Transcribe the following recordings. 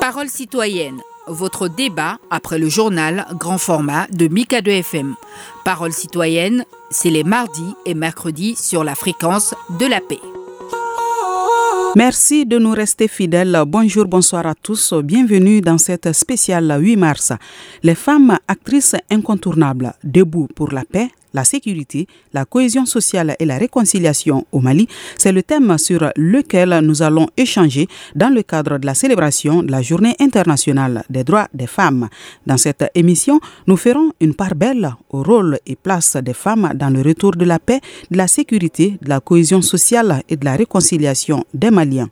Parole citoyenne, votre débat après le journal grand format de Mika 2 FM. Parole citoyenne, c'est les mardis et mercredis sur la fréquence de la paix. Merci de nous rester fidèles. Bonjour, bonsoir à tous. Bienvenue dans cette spéciale 8 mars. Les femmes actrices incontournables, debout pour la paix, la sécurité, la cohésion sociale et la réconciliation au Mali, c'est le thème sur lequel nous allons échanger dans le cadre de la célébration de la Journée internationale des droits des femmes. Dans cette émission, nous ferons une part belle au rôle et place des femmes dans le retour de la paix, de la sécurité, de la cohésion sociale et de la réconciliation des Maliens.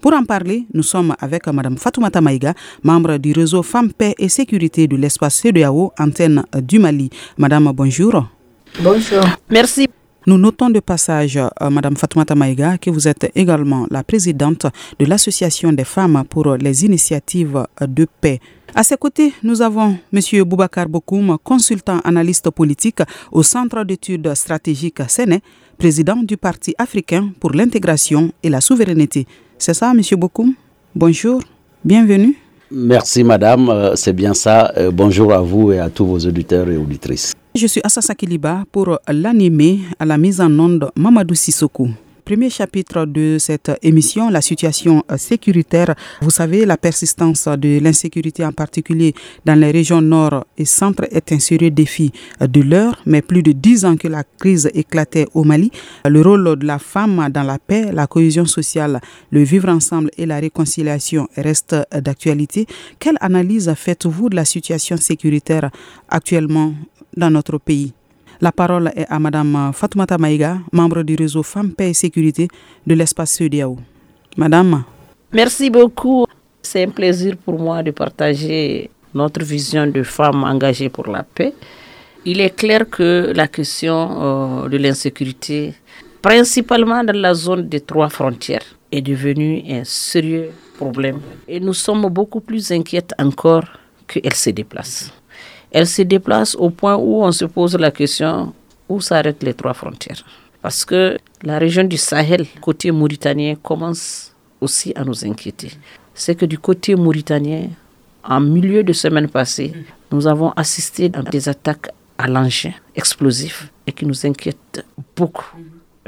Pour en parler, nous sommes avec Mme Fatoumata Maïga, membre du réseau Femmes, Paix et Sécurité de l'espace CEDEAO, antenne du Mali. Madame, bonjour. Bonjour. Merci. Nous notons de passage, euh, Madame Fatoumata Maïga, que vous êtes également la présidente de l'Association des femmes pour les initiatives de paix. À ses côtés, nous avons M. Boubacar Bokoum, consultant analyste politique au Centre d'études stratégiques Séné, président du Parti africain pour l'intégration et la souveraineté. C'est ça, M. Bokoum? Bonjour, bienvenue. Merci, Madame, euh, c'est bien ça. Euh, bonjour à vous et à tous vos auditeurs et auditrices. Je suis Assasa Kiliba pour l'animer à la mise en onde Mamadou Sissoko premier chapitre de cette émission, la situation sécuritaire. Vous savez, la persistance de l'insécurité en particulier dans les régions nord et centre est un sérieux défi de l'heure, mais plus de dix ans que la crise éclatait au Mali. Le rôle de la femme dans la paix, la cohésion sociale, le vivre ensemble et la réconciliation reste d'actualité. Quelle analyse faites-vous de la situation sécuritaire actuellement dans notre pays la parole est à Madame Fatoumata Maïga, membre du réseau Femmes, Paix et Sécurité de l'espace CEDEAO. Madame. Merci beaucoup. C'est un plaisir pour moi de partager notre vision de femmes engagées pour la paix. Il est clair que la question euh, de l'insécurité, principalement dans la zone des trois frontières, est devenue un sérieux problème. Et nous sommes beaucoup plus inquiètes encore qu'elle se déplace elle se déplace au point où on se pose la question où s'arrêtent les trois frontières. Parce que la région du Sahel, côté mauritanien, commence aussi à nous inquiéter. C'est que du côté mauritanien, en milieu de semaine passée, nous avons assisté à des attaques à l'engin explosif et qui nous inquiètent beaucoup.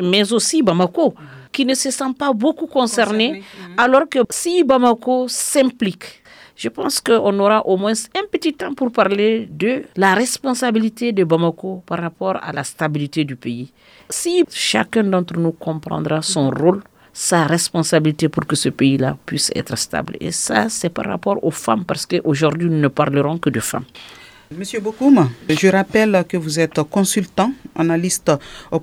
Mais aussi Bamako, qui ne se sent pas beaucoup concerné, alors que si Bamako s'implique je pense qu'on aura au moins un petit temps pour parler de la responsabilité de Bamako par rapport à la stabilité du pays. Si chacun d'entre nous comprendra son rôle, sa responsabilité pour que ce pays-là puisse être stable. Et ça, c'est par rapport aux femmes, parce qu'aujourd'hui, nous ne parlerons que de femmes. Monsieur Bokoum, je rappelle que vous êtes consultant, analyste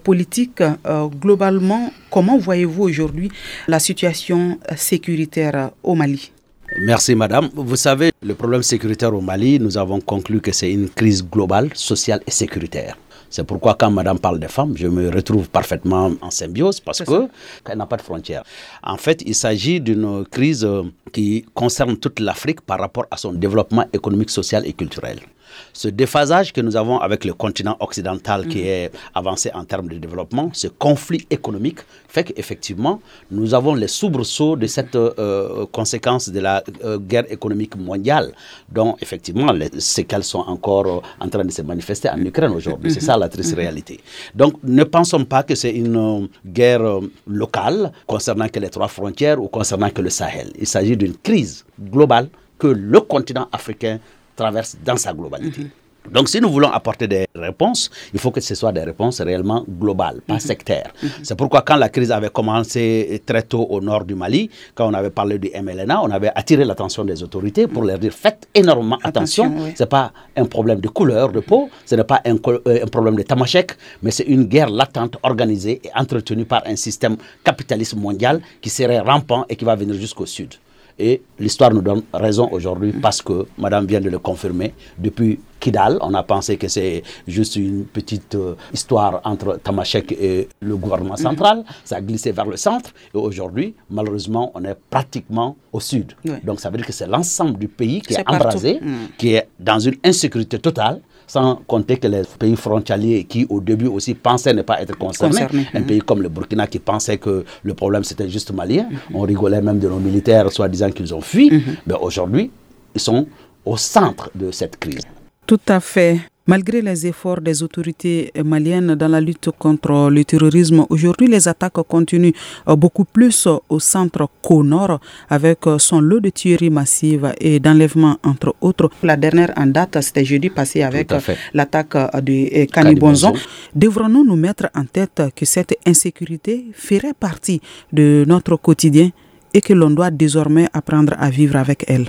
politique. Euh, globalement, comment voyez-vous aujourd'hui la situation sécuritaire au Mali? Merci Madame. Vous savez, le problème sécuritaire au Mali, nous avons conclu que c'est une crise globale, sociale et sécuritaire. C'est pourquoi quand Madame parle des femmes, je me retrouve parfaitement en symbiose parce qu'elle n'a pas de frontières. En fait, il s'agit d'une crise euh, qui concerne toute l'Afrique par rapport à son développement économique, social et culturel. Ce déphasage que nous avons avec le continent occidental qui mhm. est avancé en termes de développement, ce conflit économique fait qu'effectivement, nous avons les soubresauts de cette euh, conséquence de la euh, guerre économique mondiale, dont effectivement les séquelles sont encore euh, en train de se manifester en Ukraine aujourd'hui. C'est ça la triste mhm. réalité. Donc ne pensons pas que c'est une guerre locale concernant que les trois frontières ou concernant que le Sahel. Il s'agit d'une crise globale que le continent africain traverse dans sa globalité. Donc, si nous voulons apporter des réponses, il faut que ce soit des réponses réellement globales, pas mhm. sectaires. Mhm. C'est pourquoi, quand la crise avait commencé très tôt au nord du Mali, quand on avait parlé du MLNA, on avait attiré l'attention des autorités pour leur dire faites énormément attention. Ce n'est pas un problème de couleur de peau, ce n'est pas un, euh, un, problème de tamashek, mais c'est une guerre latente organisée et entretenue par un système capitaliste mondial qui serait rampant et qui va venir jusqu'au sud. Et l'histoire nous donne raison aujourd'hui parce que, Madame vient de le confirmer, depuis Kidal, on a pensé que c'est juste une petite euh, histoire entre Tamashek et le gouvernement central. Ça a glissé vers le centre. Et aujourd'hui, malheureusement, on est pratiquement au sud. Donc ça veut dire que c'est l'ensemble du pays qui est, embrasé, mm. qui est dans une insécurité totale sans compter que les pays frontaliers qui au début aussi pensaient ne pas être concernés, un pays comme le Burkina qui pensait que le problème c'était juste malien, on rigolait même de nos militaires soi-disant qu'ils ont fui, mais aujourd'hui ils sont au centre de cette crise. Tout à fait. Malgré les efforts des autorités maliennes dans la lutte contre le terrorisme, aujourd'hui les attaques continuent euh, beaucoup plus au centre qu'au nord avec son lot de tueries massives et d'enlèvements entre autres. La dernière en date, c'était jeudi passé avec l'attaque de Canibonzon. Devrons-nous nous mettre en tête que cette insécurité ferait partie de notre quotidien et que l'on doit désormais apprendre à vivre avec elle?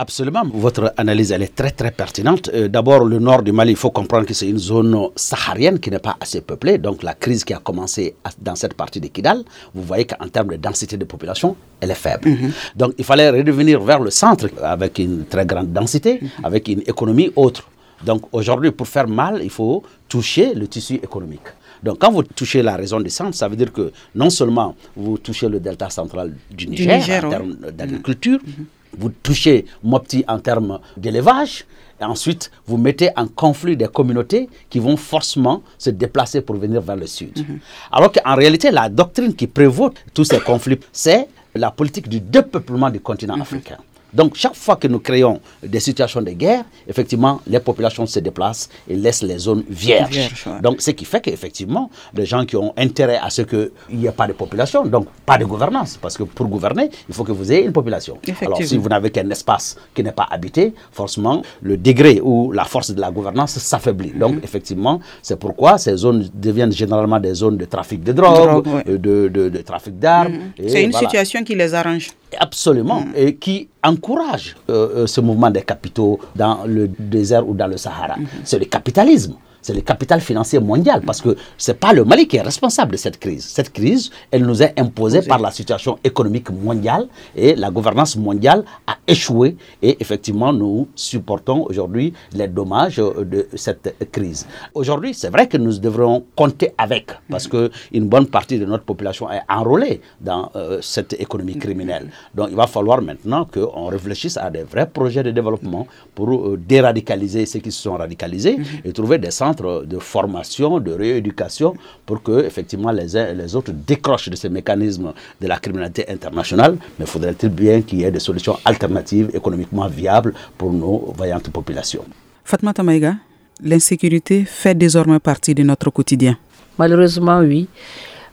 Absolument, votre analyse elle est très très pertinente. Euh, d'abord, le nord du Mali, il faut comprendre que c'est une zone saharienne qui n'est pas assez peuplée. Donc la crise qui a commencé dans cette partie de Kidal, vous voyez qu'en termes de densité de population, elle est faible. Mhm. Donc il fallait redevenir vers le centre avec une très grande densité, mhm. avec une économie autre. Donc aujourd'hui, pour faire mal, il faut toucher le tissu économique. Donc quand vous touchez la raison du centre, ça veut dire que non seulement vous touchez le delta central du Niger, en termes d'agriculture, mhm vous touchez Mopti en termes d'élevage, et ensuite vous mettez en conflit des communautés qui vont forcément se déplacer pour venir vers le sud. Mhm. Alors qu'en réalité, la doctrine qui prévaut tous ces conflits, c'est la politique du dépeuplement du continent mhm. africain. Donc chaque fois que nous créons des situations de guerre, effectivement, les populations se déplacent et laissent les zones vierges. Donc ce qui fait qu'effectivement, les gens qui ont intérêt à ce qu'il n'y ait pas de population, donc pas de gouvernance, parce que pour gouverner, il faut que vous ayez une population. Alors si vous n'avez qu'un espace qui n'est pas habité, forcément, le degré ou la force de la gouvernance s'affaiblit. Donc mhm. effectivement, c'est pourquoi ces zones deviennent généralement des zones de trafic de drogue, euh, de, trafic d'armes. Mhm. C'est une situation qui les arrange. Absolument, mm. et qui encourage euh, euh, ce mouvement des capitaux dans le désert ou dans le Sahara. Mm-hmm. C'est le capitalisme c'est le capital financier mondial, parce que ce n'est pas le Mali qui est responsable de cette crise. Cette crise, elle nous est imposée par la situation économique mondiale et la gouvernance mondiale a échoué et effectivement nous supportons aujourd'hui les dommages de cette crise. Aujourd'hui, c'est vrai que nous devrions compter avec, parce qu'une bonne partie de notre population est enrôlée dans euh, cette économie criminelle. Donc il va falloir maintenant qu'on réfléchisse à des vrais projets de développement pour euh, déradicaliser ceux qui se sont radicalisés mm-hmm. et trouver des centres de formation, de rééducation, pour que effectivement les uns et les autres décrochent de ces mécanismes de la criminalité internationale. Mais faudrait-il bien qu'il y ait des solutions alternatives économiquement viables pour nos vaillantes populations? Fatma Tamaïga, l'insécurité fait désormais partie de notre quotidien. Malheureusement, oui,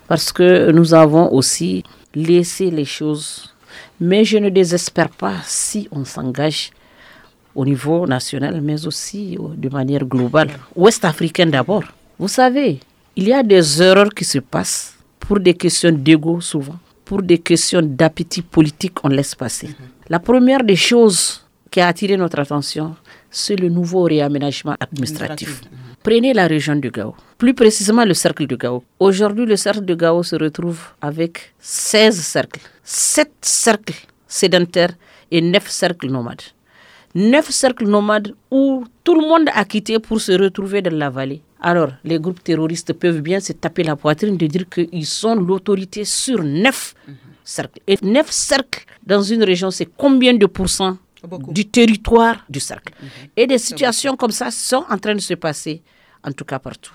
parce que nous avons aussi laissé les choses. Mais je ne désespère pas si on s'engage au niveau national, mais aussi de manière globale, ouest-africaine d'abord. Vous savez, il y a des erreurs qui se passent pour des questions d'ego souvent, pour des questions d'appétit politique, on laisse passer. La première des choses qui a attiré notre attention, c'est le nouveau réaménagement administratif. Prenez la région du Gao, plus précisément le cercle de Gao. Aujourd'hui, le cercle de Gao se retrouve avec 16 cercles, 7 cercles sédentaires et 9 cercles nomades neuf cercles nomades où tout le monde a quitté pour se retrouver dans la vallée. Alors, les groupes terroristes peuvent bien se taper la poitrine de dire qu'ils sont l'autorité sur neuf cercles. Et neuf cercles dans une région, c'est combien de pourcents du territoire du cercle mhm. Et des situations comme ça sont en train de se passer, en tout cas partout.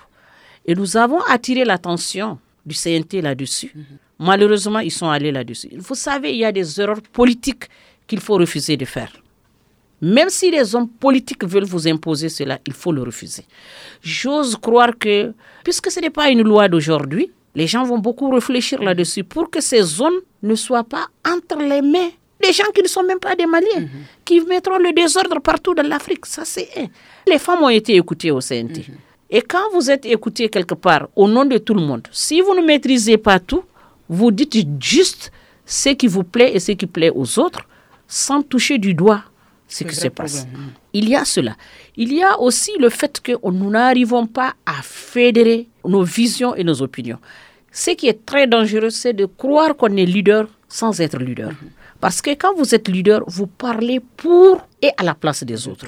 Et nous avons attiré l'attention du CNT là-dessus. Mhm. Malheureusement, ils sont allés là-dessus. Vous savez, il y a des erreurs politiques qu'il faut refuser de faire. Même si les hommes politiques veulent vous imposer cela, il faut le refuser. J'ose croire que, puisque ce n'est pas une loi d'aujourd'hui, les gens vont beaucoup réfléchir là-dessus pour que ces zones ne soient pas entre les mains des gens qui ne sont même pas des Maliens, mhm. qui mettront le désordre partout dans l'Afrique. Ça, c'est Les femmes ont été écoutées au CNT. Mhm. Et quand vous êtes écoutés quelque part au nom de tout le monde, si vous ne maîtrisez pas tout, vous dites juste ce qui vous plaît et ce qui plaît aux autres, sans toucher du doigt ce qui se passe. Il y a cela. Il y a aussi le fait que nous n'arrivons pas à fédérer nos visions et nos opinions. Ce qui est très dangereux, c'est de croire qu'on est leader sans être leader. Parce que quand vous êtes leader, vous parlez pour et à la place des autres.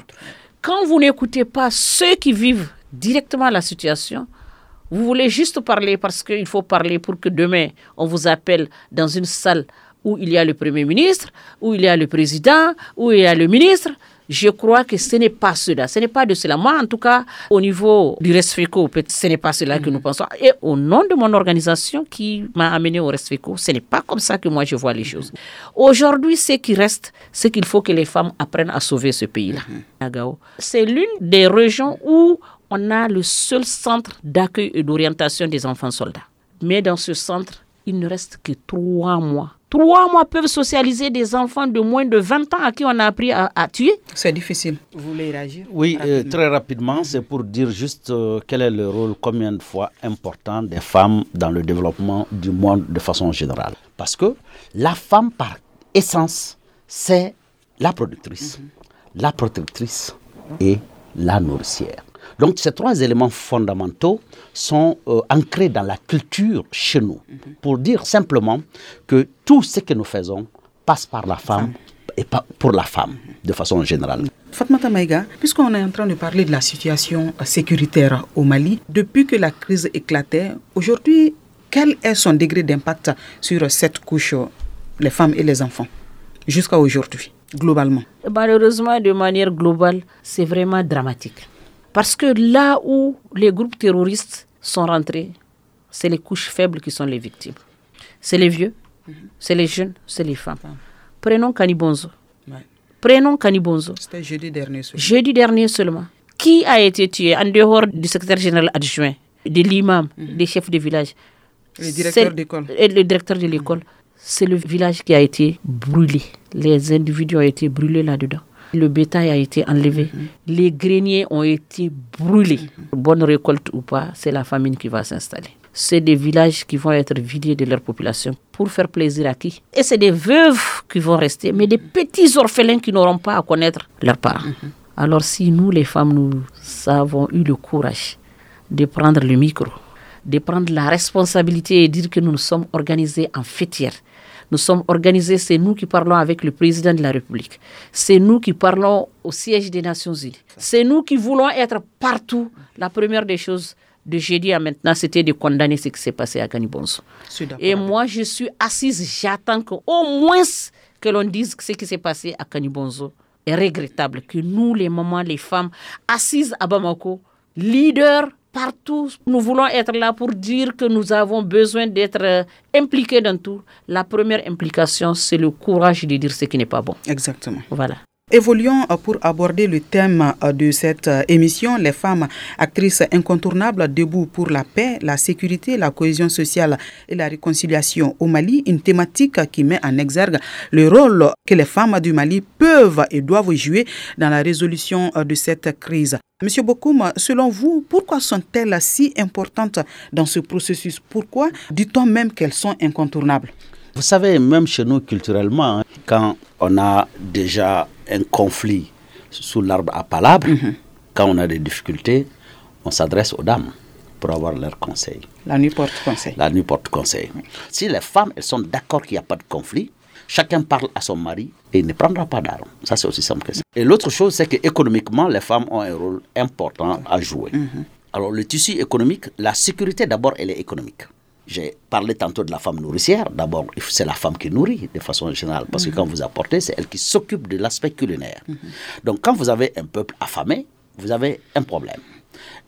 Quand vous n'écoutez pas ceux qui vivent directement la situation, vous voulez juste parler parce qu'il faut parler pour que demain, on vous appelle dans une salle où il y a le Premier ministre, où il y a le président, où il y a le ministre. Je crois que ce n'est pas cela. Ce n'est pas de cela. Moi, en tout cas, au niveau du RESFECO, ce n'est pas cela que nous pensons. Et au nom de mon organisation qui m'a amené au RESFECO, ce n'est pas comme ça que moi je vois les choses. Aujourd'hui, ce qui reste, c'est qu'il faut que les femmes apprennent à sauver ce pays-là. C'est l'une des régions où on a le seul centre d'accueil et d'orientation des enfants soldats. Mais dans ce centre, il ne reste que trois mois Trois mois peuvent socialiser des enfants de moins de 20 ans à qui on a appris à, tuer. C'est difficile. Vous voulez réagir? Oui, euh, très rapidement, c'est pour dire juste euh, quel est le rôle, combien de fois important des femmes dans le développement du monde de façon générale? Parce que la femme, par essence, c'est la productrice, mhm. la protectrice et la nourricière. Donc ces trois éléments fondamentaux sont euh, ancrés dans la culture chez nous, pour dire simplement que tout ce que nous faisons passe par la femme et pas pour la femme de façon générale. Fatmata Maïga, puisqu'on est en train de parler de la situation sécuritaire au Mali, depuis que la crise éclatait, aujourd'hui, quel est son degré d'impact sur cette couche, les femmes et les enfants, jusqu'à aujourd'hui, globalement? Malheureusement, de manière globale, c'est vraiment dramatique. Parce que là où les groupes terroristes sont rentrés, c'est les couches faibles qui sont les victimes. C'est les vieux, mhm. c'est les jeunes, c'est les femmes. Prenons Kanibonzo. Prenons Kanibonzo. C'était jeudi dernier seulement. Jeudi dernier seulement. Qui a été tué en dehors du secrétaire général adjoint, de l'imam, mhm. des chefs de village? Le directeur d'école. Et le directeur de l'école. C'est le village qui a été brûlé. Les individus ont été brûlés là-dedans. Le bétail a été enlevé. Mhm. Les greniers ont été brûlés. Mhm. Bonne récolte ou pas, c'est la famine qui va s'installer. C'est des villages qui vont être vidés de leur population pour faire plaisir à qui? Et c'est des veuves qui vont rester, mais des petits orphelins qui n'auront pas à connaître leurs parents. Mhm. Alors si nous, les femmes, nous avons eu le courage de prendre le micro, de prendre la responsabilité et dire que nous nous sommes organisés en fêtière, nous sommes organisés, c'est nous qui parlons avec le président de la République. C'est nous qui parlons au siège des Nations Unies. C'est nous qui voulons être partout. La première des choses de jeudi à maintenant, c'était de condamner ce qui s'est passé à Ganibonso. Et moi, je suis assise, j'attends qu'au moins que l'on dise ce qui s'est passé à Kanibonzo est regrettable. Que nous, les mamans, les femmes, assises à Bamako, leaders partout, nous voulons être là pour dire que nous avons besoin d'être euh, impliqués dans tout. La première implication, c'est le courage de dire ce qui n'est pas bon. Exactement. Voilà. Évoluons euh, pour aborder le thème euh, de cette émission, les femmes actrices incontournables debout pour la paix, la sécurité, la cohésion sociale et la réconciliation au Mali, une thématique qui met en exergue le rôle que les femmes du Mali peuvent et doivent jouer dans la résolution de cette crise. Monsieur Bokoum, selon vous, pourquoi sont-elles si importantes dans ce processus? Pourquoi dit-on même qu'elles sont incontournables? Vous savez, même chez nous culturellement, hein, quand on a déjà un conflit sous l'arbre à palabres, mhm. quand on a des difficultés, on s'adresse aux dames pour avoir leur conseil. La nuit porte conseil. La nuit porte conseil. Si les femmes elles sont d'accord qu'il n'y a pas de conflit, chacun parle à son mari et il ne prendra pas d'armes. Ça, c'est aussi simple que ça. Et l'autre chose, c'est qu'économiquement, les femmes ont un rôle important à jouer. Mhm. Alors, le tissu économique, la sécurité, d'abord, elle est économique. J'ai parlé tantôt de la femme nourricière. D'abord, c'est la femme qui nourrit de façon générale. Parce que mhm. quand vous apportez, c'est elle qui s'occupe de l'aspect culinaire. Mhm. Donc, quand vous avez un peuple affamé, vous avez un problème.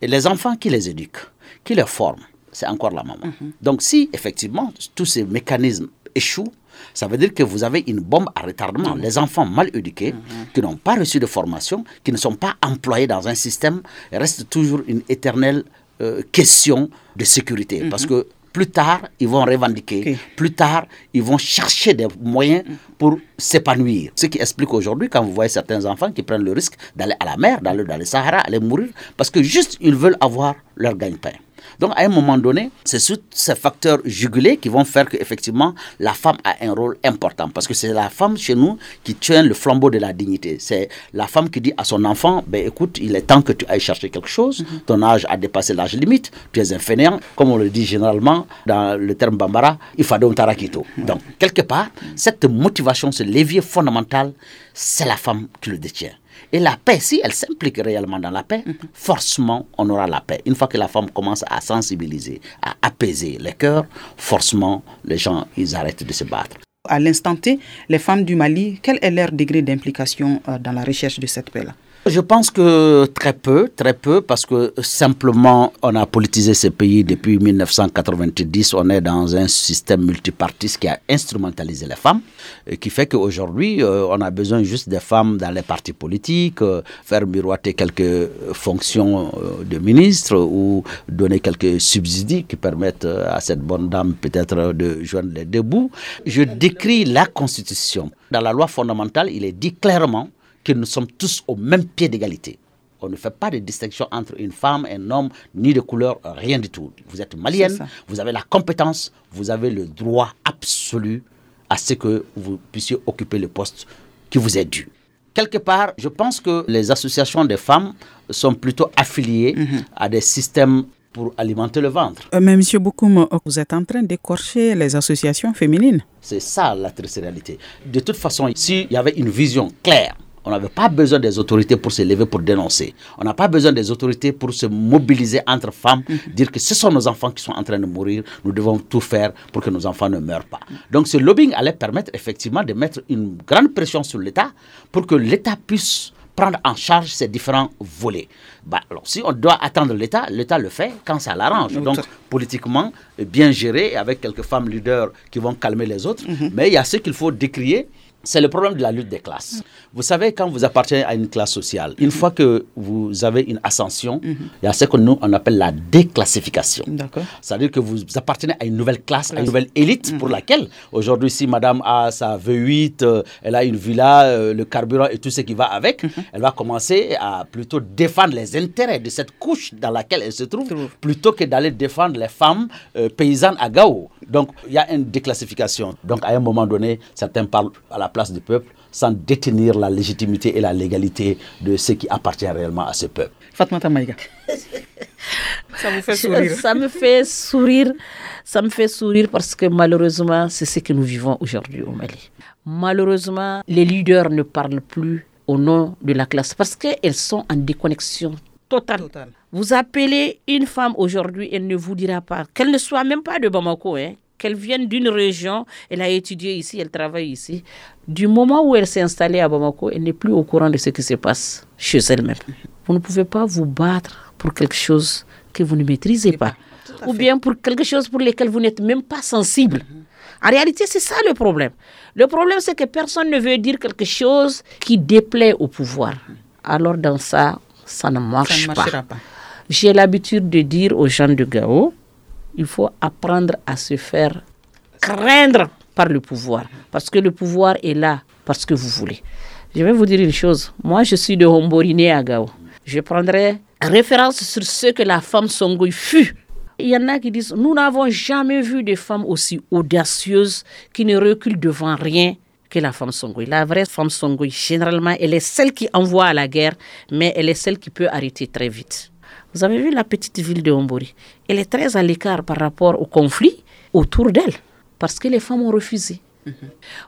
Et les enfants qui les éduquent, qui les forment, c'est encore la maman. Donc, si effectivement tous ces mécanismes échouent, ça veut dire que vous avez une bombe à retardement. Les enfants mal éduqués, mhm. qui n'ont pas reçu de formation, qui ne sont pas employés dans un système, restent toujours une éternelle euh, question de sécurité. Mhm. Parce que plus tard, ils vont revendiquer. Plus tard, ils vont chercher des moyens pour s'épanouir. Ce qui explique aujourd'hui, quand vous voyez certains enfants qui prennent le risque d'aller à la mer, d'aller dans le Sahara, aller mourir, parce que juste ils veulent avoir leur gagne-pain. Donc, à un moment donné, c'est ces facteurs jugulés qui vont faire qu'effectivement, la femme a un rôle important. Parce que c'est la femme chez nous qui tient le flambeau de la dignité. C'est la femme qui dit à son enfant ben, écoute, il est temps que tu ailles chercher quelque chose. Mhm. Ton âge a dépassé l'âge limite. Tu es un fainéant. Comme on le dit généralement dans le terme Bambara, il faut donc tarakito. Donc, quelque part, cette motivation, ce levier fondamental, c'est la femme qui le détient. Et la paix, si elle s'implique réellement dans la paix, forcément, on aura la paix. Une fois que la femme commence à sensibiliser, à apaiser les cœurs, forcément, les gens, ils arrêtent de se battre. À l'instant T, les femmes du Mali, quel est leur degré d'implication euh, dans la recherche de cette paix-là? Je pense que très peu, très peu, parce que simplement on a politisé ces pays depuis 1990. On est dans un système multipartiste qui a instrumentalisé les femmes, et qui fait qu'aujourd'hui euh, on a besoin juste des femmes dans les partis politiques, euh, faire miroiter quelques fonctions euh, de ministre ou donner quelques subsides qui permettent à cette bonne dame peut-être de joindre les deux bouts. Je décris la Constitution. Dans la loi fondamentale, il est dit clairement que nous sommes tous au même pied d'égalité. On ne fait pas de distinction entre une femme, un homme, ni de couleur, rien du tout. Vous êtes malienne, vous avez la compétence, vous avez le droit absolu à ce que vous puissiez occuper le poste qui vous est dû. Quelque part, je pense que les associations des femmes sont plutôt affiliées mhm. à des systèmes pour alimenter le ventre. Euh, mais M. Boukoum, vous êtes en train d'écorcher les associations féminines. C'est ça la triste réalité. De toute façon, s'il y avait une vision claire on n'avait pas besoin des autorités pour se lever, pour dénoncer. On n'a pas besoin des autorités pour se mobiliser entre femmes, mhm. dire que ce sont nos enfants qui sont en train de mourir. Nous devons tout faire pour que nos enfants ne meurent pas. Donc ce lobbying allait permettre effectivement de mettre une grande pression sur l'État pour que l'État puisse prendre en charge ces différents volets. Bah, alors, si on doit attendre l'État, l'État le fait quand ça l'arrange. Donc, politiquement, bien géré, avec quelques femmes leaders qui vont calmer les autres. Mhm. Mais il y a ce qu'il faut décrier c'est le problème de la lutte des classes. Vous savez, quand vous appartenez à une classe sociale, une fois que vous avez une ascension, il y a ce que nous on appelle la déclassification. C'est-à-dire que vous appartenez à une nouvelle classe, à une nouvelle élite pour laquelle, aujourd'hui, si madame a sa V8, euh, elle a une villa, euh, le carburant et tout ce qui va avec, elle va commencer à plutôt défendre les intérêts de cette couche dans laquelle elle se trouve, plutôt que d'aller défendre les femmes euh, paysannes à Gao. Donc, il y a une déclassification. Donc, à un moment donné, certains parlent à la place du peuple sans détenir la légitimité et la légalité de ce qui appartient réellement à ce peuple. Fatma Maïga. ça me fait sourire. Ça me fait sourire. Ça me fait sourire parce que malheureusement, c'est ce que nous vivons aujourd'hui au Mali. Malheureusement, les leaders ne parlent plus au nom de la classe parce qu'elles sont en déconnexion totale. Vous appelez une femme aujourd'hui, elle ne vous dira pas, qu'elle ne soit même pas de Bamako, hein, qu'elle vienne d'une région, elle a étudié ici, elle travaille ici. Du moment où elle s'est installée à Bamako, elle n'est plus au courant de ce qui se passe chez elle-même. Vous ne pouvez pas vous battre pour quelque chose que vous ne maîtrisez pas, ou bien pour quelque chose pour lequel vous n'êtes même pas sensible. En réalité, c'est ça le problème. Le problème, c'est que personne ne veut dire quelque chose qui déplaît au pouvoir. Alors dans ça, ça ne marche pas. pas. J'ai l'habitude de dire aux gens de Gao, il faut apprendre à se faire craindre par le pouvoir. Parce que le pouvoir est là parce que vous voulez. Je vais vous dire une chose. Moi, je suis de Homboriné à Gao. Je prendrai référence sur ce que la femme Songoy fut. Il y en a qui disent, nous n'avons jamais vu de femme aussi audacieuse qui ne recule devant rien que la femme Songoy. La vraie femme Songoy, généralement, elle est celle qui envoie à la guerre, mais elle est celle qui peut arrêter très vite. Vous avez vu la petite ville de Hombori Elle est très à l'écart par rapport au conflit autour d'elle, parce que les femmes ont refusé. Mhm.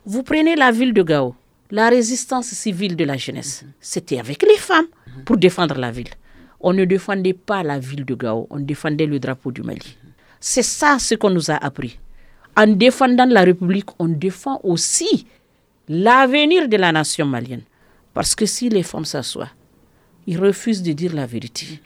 Vous prenez la ville de Gao, la résistance civile de la jeunesse, mhm. c'était avec les femmes pour défendre la ville. On ne défendait pas la ville de Gao, on défendait le drapeau du Mali. C'est ça ce qu'on nous a appris. En défendant la République, on défend aussi l'avenir de la nation malienne. Parce que si les femmes s'assoient, ils refusent de dire la vérité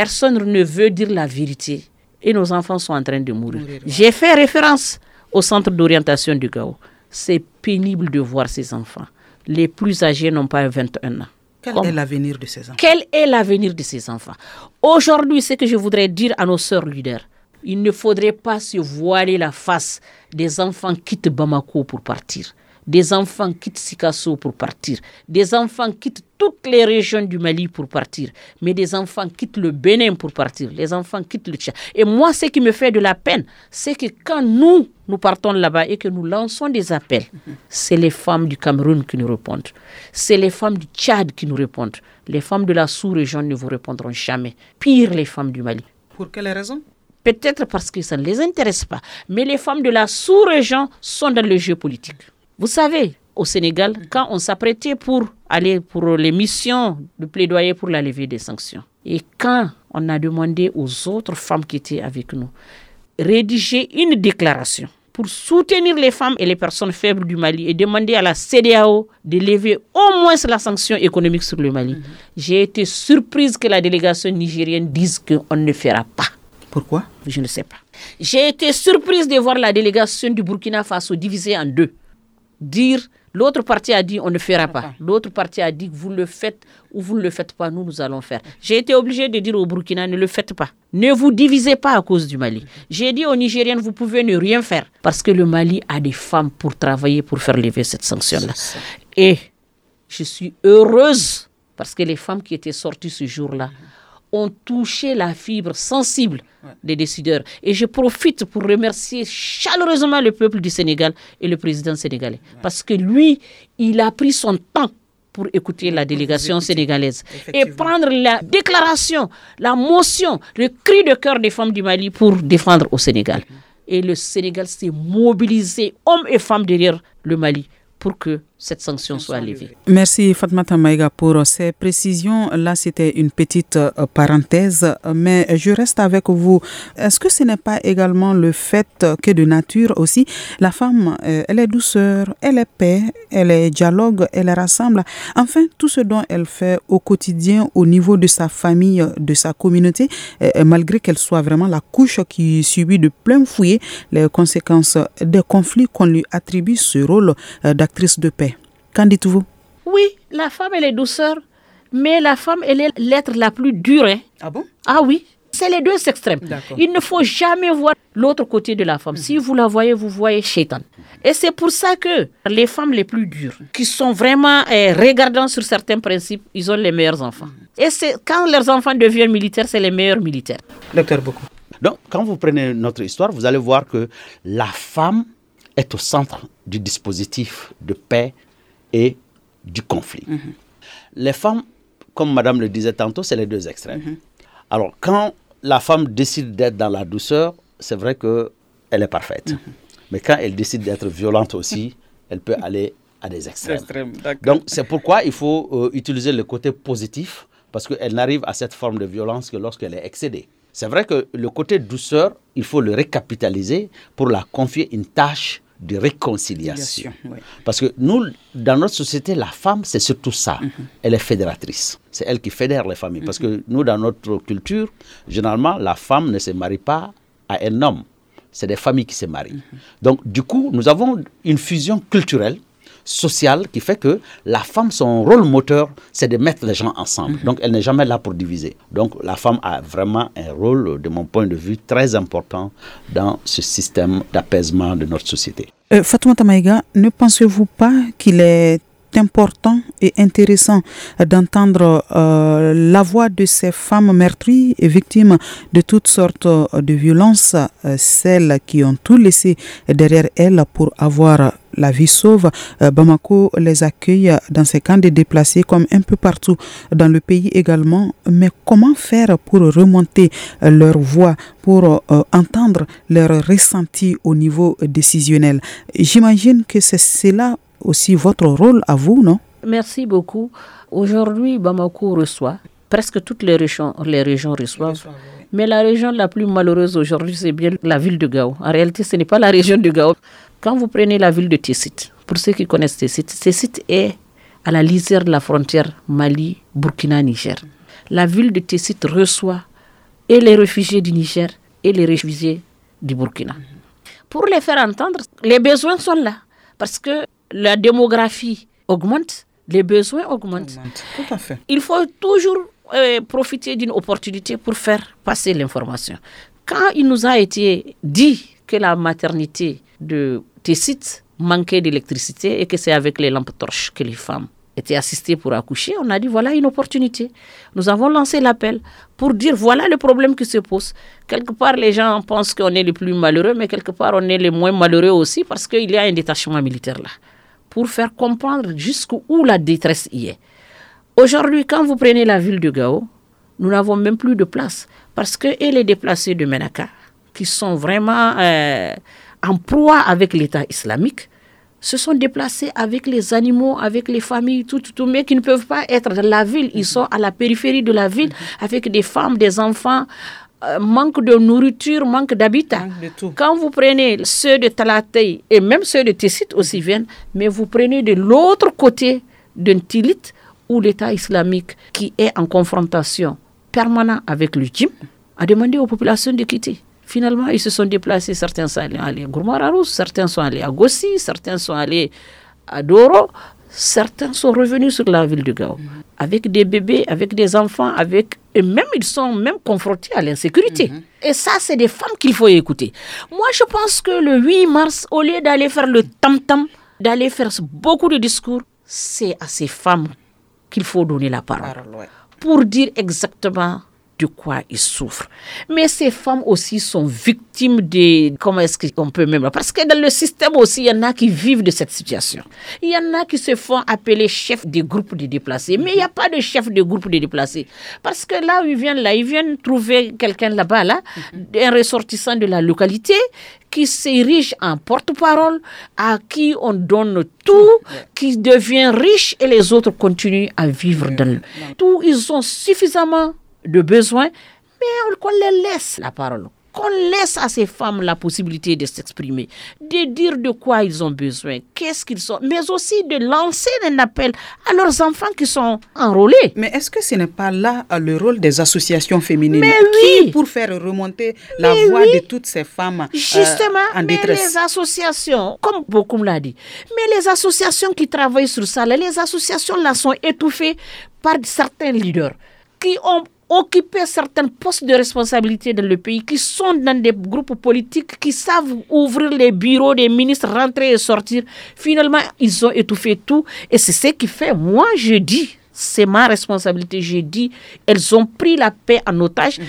personne ne veut dire la vérité et nos enfants sont en train de mourir. J'ai fait référence au centre d'orientation du Gao. C'est pénible de voir ces enfants. Les plus âgés n'ont pas 21 ans. Quel est l'avenir de ces enfants? Quel est l'avenir de ces enfants? Aujourd'hui, ce que je voudrais dire à nos sœurs leaders, il ne faudrait pas se voiler la face des enfants qui quittent Bamako pour partir. Des enfants quittent Sikasso pour partir. Des enfants quittent toutes les régions du Mali pour partir. Mais des enfants quittent le Bénin pour partir. Les enfants quittent le Tchad. Et moi, ce qui me fait de la peine, c'est que quand nous, nous partons là-bas et que nous lançons des appels, c'est les femmes du Cameroun qui nous répondent. C'est les femmes du Tchad qui nous répondent. Les femmes de la sous-région ne vous répondront jamais. Pire les femmes du Mali. Pour quelle raison? Peut-être parce que ça ne les intéresse pas. Mais les femmes de la sous-région sont dans le jeu politique. Vous savez, au Sénégal, quand on s'apprêtait pour aller pour les missions de plaidoyer pour la levée des sanctions, et quand on a demandé aux autres femmes qui étaient avec nous rédiger une déclaration pour soutenir les femmes et les personnes faibles du Mali et demander à la CDAO de lever au moins la sanction économique sur le Mali. Mhm. J'ai été surprise que la délégation nigérienne dise qu'on ne fera pas. Pourquoi? Je ne sais pas. J'ai été surprise de voir la délégation du Burkina Faso divisée en deux. Dire L'autre partie a dit on ne fera pas. L'autre partie a dit vous le faites ou vous ne le faites pas, nous, nous allons faire. J'ai été obligé de dire au Burkina ne le faites pas. Ne vous divisez pas à cause du Mali. J'ai dit aux Nigériens vous pouvez ne rien faire parce que le Mali a des femmes pour travailler, pour faire lever cette sanction-là. Et je suis heureuse parce que les femmes qui étaient sorties ce jour-là ont touché la fibre sensible des décideurs. Et je profite pour remercier chaleureusement le peuple du Sénégal et le président sénégalais. Parce que lui, il a pris son temps pour écouter la délégation sénégalaise et prendre la déclaration, la motion, le cri de cœur des femmes du Mali pour défendre au Sénégal. Et le Sénégal s'est mobilisé, hommes et femmes derrière le Mali, pour que cette sanction soit levée. Merci Fatmata Maïga pour ces précisions. Là, c'était une petite euh, parenthèse, mais je reste avec vous. Est-ce que ce n'est pas également le fait que de nature aussi, la femme, euh, elle est douceur, elle est paix, elle est dialogue, elle rassemble. Enfin, tout ce dont elle fait au quotidien au niveau de sa famille, de sa communauté, euh, malgré qu'elle soit vraiment la couche qui subit de plein fouet les conséquences des conflits qu'on lui attribue ce rôle d'actrice de paix. Qu'en dites-vous? Oui, la femme, elle est douceur, mais la femme, elle est l'être la plus dure. Hein. Ah bon? Ah oui. C'est les deux extrêmes. Il ne faut jamais voir l'autre côté de la femme. Si vous la voyez, vous voyez Shaitan. Et c'est pour ça que les femmes les plus dures, qui sont vraiment eh, regardant sur certains principes, ils ont les meilleurs enfants. Et c'est quand leurs enfants deviennent militaires, c'est les meilleurs militaires. Docteur beaucoup. Donc, quand vous prenez notre histoire, vous allez voir que la femme est au centre du dispositif de paix et du conflit. Mhm. Les femmes, comme Madame le disait tantôt, c'est les deux extrêmes. Mhm. Alors, quand la femme décide d'être dans la douceur, c'est vrai qu'elle est parfaite. Mhm. Mais quand elle décide d'être violente aussi, elle peut aller à des extrêmes. Donc, c'est pourquoi il faut euh, utiliser le côté positif, parce qu'elle n'arrive à cette forme de violence que lorsqu'elle est excédée. C'est vrai que le côté douceur, il faut le récapitaliser pour la confier une tâche de réconciliation. Parce que nous, dans notre société, la femme, c'est surtout ça. Mhm. Elle est fédératrice. C'est elle qui fédère les familles. Parce que nous, dans notre culture, généralement, la femme ne se marie pas à un homme. C'est des familles qui se marient. Mhm. Donc, du coup, nous avons une fusion culturelle sociale qui fait que la femme, son rôle moteur, c'est de mettre les gens ensemble. Mhm. Donc, elle n'est jamais là pour diviser. Donc, la femme a vraiment un rôle, de mon point de vue, très important dans ce système d'apaisement de notre société. Euh, Fatoumata Maïga, ne pensez-vous pas qu'il est important et intéressant d'entendre euh, la voix de ces femmes meurtries et victimes de toutes sortes de violences, euh, celles qui ont tout laissé derrière elles pour avoir la vie sauve. Euh, Bamako les accueille dans ces camps de déplacés comme un peu partout dans le pays également. Mais comment faire pour remonter leur voix, pour entendre leur ressenti au niveau décisionnel? J'imagine que c'est cela aussi votre rôle à vous, non? Merci beaucoup. Aujourd'hui, Bamako reçoit, presque toutes les régions, les régions reçoivent. Mais la région la plus malheureuse aujourd'hui, c'est bien la ville de Gao. En réalité, ce n'est pas la région de Gao. Quand vous prenez la ville de Tessit, pour ceux qui connaissent Tessit, Tessit est à la lisière de la frontière Mali-Burkina-Niger. La ville de Tessit reçoit et les réfugiés du Niger et les réfugiés du Burkina. Pour les faire entendre, les besoins sont là. Parce que la démographie augmente, les besoins augmentent. Tout à fait. Il faut toujours euh, profiter d'une opportunité pour faire passer l'information. Quand il nous a été dit que la maternité de Tessit manquait d'électricité et que c'est avec les lampes torches que les femmes étaient assistées pour accoucher, on a dit voilà une opportunité. Nous avons lancé l'appel pour dire voilà le problème qui se pose. Quelque part, les gens pensent qu'on est les plus malheureux, mais quelque part, on est les moins malheureux aussi parce qu'il y a un détachement militaire là pour faire comprendre jusqu'où la détresse y est. Aujourd'hui, quand vous prenez la ville de Gao, nous n'avons même plus de place parce que les déplacés de Menaka, qui sont vraiment euh, en proie avec l'État islamique, se sont déplacés avec les animaux, avec les familles, tout, tout, tout, mais qui ne peuvent pas être dans la ville. Ils sont à la périphérie de la ville avec des femmes, des enfants euh, manque de nourriture, manque d'habitat. Quand vous prenez ceux de Talatay et même ceux de Tessit aussi viennent, mais vous prenez de l'autre côté d'un Tilit où l'État islamique qui est en confrontation permanente avec le djim a demandé aux populations de quitter. Finalement, ils se sont déplacés. Certains sont allés à Gourmararous, certains sont allés à Gossi, certains sont allés à Doro, certains sont revenus sur la ville de Gao. Avec des bébés, avec des enfants, avec et même ils sont même confrontés à l'insécurité. Mhm. Et ça, c'est des femmes qu'il faut écouter. Moi, je pense que le 8 mars, au lieu d'aller faire le tam-tam, d'aller faire beaucoup de discours, c'est à ces femmes qu'il faut donner la parole. Pour dire exactement de quoi ils souffrent. Mais ces femmes aussi sont victimes de... Comment est-ce qu'on peut même... Parce que dans le système aussi, il y en a qui vivent de cette situation. Il y en a qui se font appeler chefs des groupes de déplacés. Mais il n'y a pas de chef de groupe de déplacés. Parce que là où ils viennent, là, ils viennent trouver quelqu'un là-bas, là, un ressortissant de la localité qui s'érige en porte-parole, à qui on donne tout, qui devient riche et les autres continuent à vivre dans le... Tout, ils ont suffisamment de besoins, mais qu'on les laisse la parole. Qu'on laisse à ces femmes la possibilité de s'exprimer, de dire de quoi ils ont besoin, qu'est-ce qu'ils sont, mais aussi de lancer un appel à leurs enfants qui sont enrôlés. Mais est-ce que ce n'est pas là euh, le rôle des associations féminines mais qui, pour faire remonter la voix de toutes ces femmes euh, Justement, en détresse? mais les associations, comme beaucoup l'a dit, mais les associations qui travaillent sur ça, les associations là sont étouffées par certains leaders qui ont occuper certains postes de responsabilité dans le pays, qui sont dans des groupes politiques, qui savent ouvrir les bureaux des ministres, rentrer et sortir. Finalement, ils ont étouffé tout. Et c'est ce qui fait, moi, je dis, c'est ma responsabilité, je dis, elles ont pris la paix en otage. Mhm.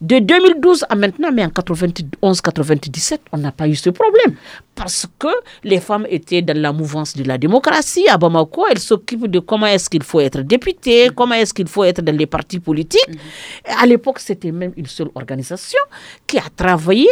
De 2012 à maintenant, mais en 91-97, on n'a pas eu ce problème. Parce que les femmes étaient dans la mouvance de la démocratie. À Bamako, elles s'occupent de comment est-ce qu'il faut être député, comment est-ce qu'il faut être dans les partis politiques. À l'époque, c'était même une seule organisation qui a travaillé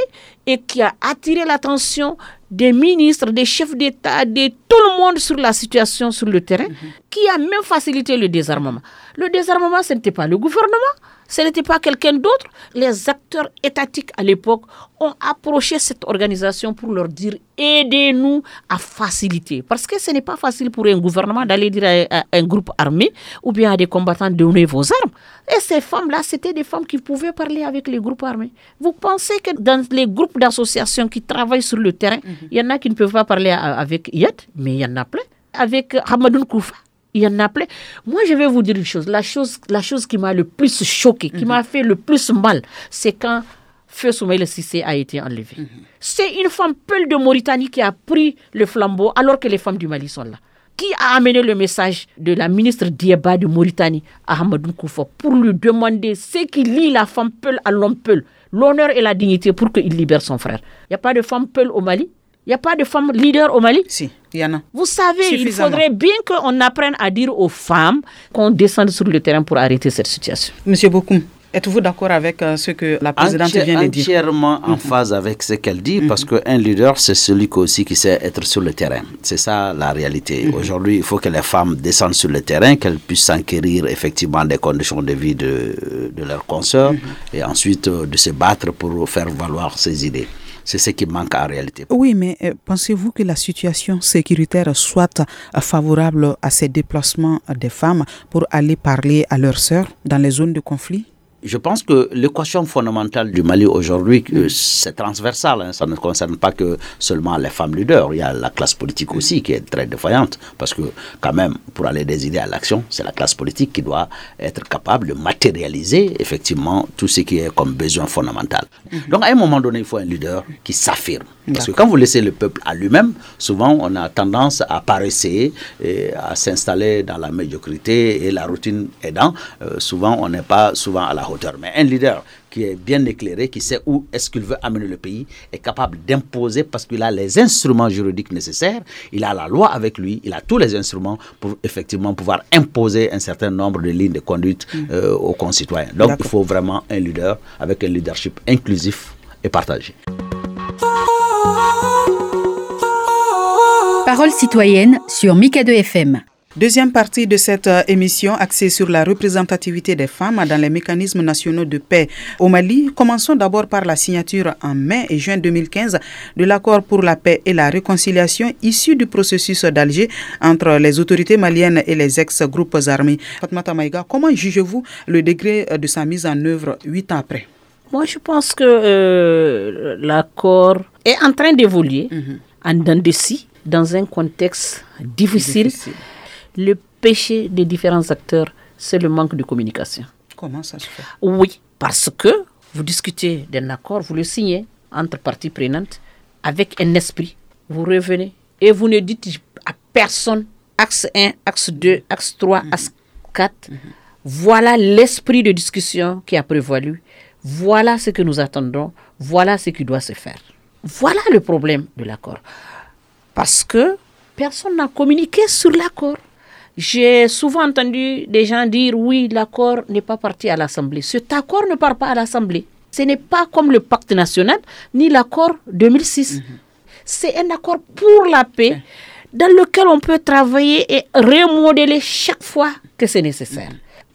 et qui a attiré l'attention des ministres, des chefs d'État, de tout le monde sur la situation sur le terrain, qui a même facilité le désarmement. Le désarmement, ce n'était pas le gouvernement, ce n'était pas quelqu'un d'autre. Les acteurs étatiques à l'époque ont approché cette organisation pour leur dire aidez-nous à faciliter. Parce que ce n'est pas facile pour un gouvernement d'aller dire à, un groupe armé ou bien à des combattants de donner vos armes. Et ces femmes-là, c'était des femmes qui pouvaient parler avec les groupes armés. Vous pensez que dans les groupes d'associations qui travaillent sur le terrain, mhm. il y en a qui ne peuvent pas parler avec Yad, mais il y en a plein. Avec Hamadoun Koufa, il y en a plein. Moi, je vais vous dire une chose. La chose, la chose qui m'a le plus choqué, qui m'a mhm. fait le plus mal, c'est quand Feu Soumaïla Sissé a été enlevé. Mhm. C'est une femme Peul de Mauritanie qui a pris le flambeau alors que les femmes du Mali sont là. Qui a amené le message de la ministre Dieba de Mauritanie à Hamadou Koufa pour lui demander ce qui lie la femme Peul à l'homme Peul, l'honneur et la dignité pour qu'il libère son frère. Il n'y a pas de femme Peul au Mali? Il n'y a pas de femmes leaders au Mali Si, il y en a. Vous savez, il faudrait bien qu'on apprenne à dire aux femmes qu'on descende sur le terrain pour arrêter cette situation. Monsieur Bokoum, Êtes-vous d'accord avec euh, ce que la présidente vient de dire? Entièrement en phase avec ce qu'elle dit, parce mhm. qu'un leader, c'est celui aussi qui sait être sur le terrain. C'est ça la réalité. Aujourd'hui, il faut que les femmes descendent sur le terrain, qu'elles puissent s'enquérir effectivement des conditions de vie de, de leurs consoeurs, et ensuite euh, de se battre pour faire valoir ses idées. C'est ce qui manque en réalité. Oui, mais euh, pensez-vous que la situation sécuritaire soit favorable à ces déplacements des femmes pour aller parler à leurs sœurs dans les zones de conflit? Je pense que l'équation fondamentale du Mali aujourd'hui, c'est transversal. Hein. ça ne concerne pas que seulement les femmes leaders. Il y a la classe politique aussi qui est très défaillante. Parce que, quand même, pour aller des idées à l'action, c'est la classe politique qui doit être capable de matérialiser effectivement tout ce qui est comme besoin fondamental. Mhm. Donc, à un moment donné, il faut un leader qui s'affirme. Parce que quand vous laissez le peuple à lui-même, souvent on a tendance à paresser et à s'installer dans la médiocrité et la routine aidant. Euh, souvent on n'est pas souvent à la hauteur. Mais un leader qui est bien éclairé, qui sait où est-ce qu'il veut amener le pays, est capable d'imposer parce qu'il a les instruments juridiques nécessaires, il a la loi avec lui, il a tous les instruments pour effectivement pouvoir imposer un certain nombre de lignes de conduite mm. euh, aux concitoyens. Donc il faut vraiment un leader avec un leadership inclusif et partagé. Parole citoyenne sur Mikado FM. Deuxième partie de cette euh, émission axée sur la représentativité des femmes dans les mécanismes nationaux de paix au Mali. Commençons d'abord par la signature en mai et juin 2015 de l'accord pour la paix et la réconciliation issu du processus d'Alger entre les autorités maliennes et les ex-groupes armés. Fatmata Maïga, comment jugez-vous le degré de sa mise en œuvre huit ans après? Moi, je pense que euh, l'accord est en train d'évoluer mhm. en dents dans un contexte difficile le péché des différents acteurs, c'est le manque de communication. Comment ça se fait? Oui, parce que vous discutez d'un accord, vous le signez entre parties prenantes avec un esprit. Vous revenez et vous ne dites à personne axe 1, axe 2, axe 3, mhm. axe 4. Mhm. Voilà l'esprit de discussion qui a prévalu. Voilà ce que nous attendons. Voilà ce qui doit se faire. Voilà le problème de l'accord. Parce que personne n'a communiqué sur l'accord. J'ai souvent entendu des gens dire oui, l'accord n'est pas parti à l'Assemblée. Cet accord ne part pas à l'Assemblée. Ce n'est pas comme le pacte national ni l'accord 2006. Mhm. C'est un accord pour la paix dans lequel on peut travailler et remodeler chaque fois que c'est nécessaire.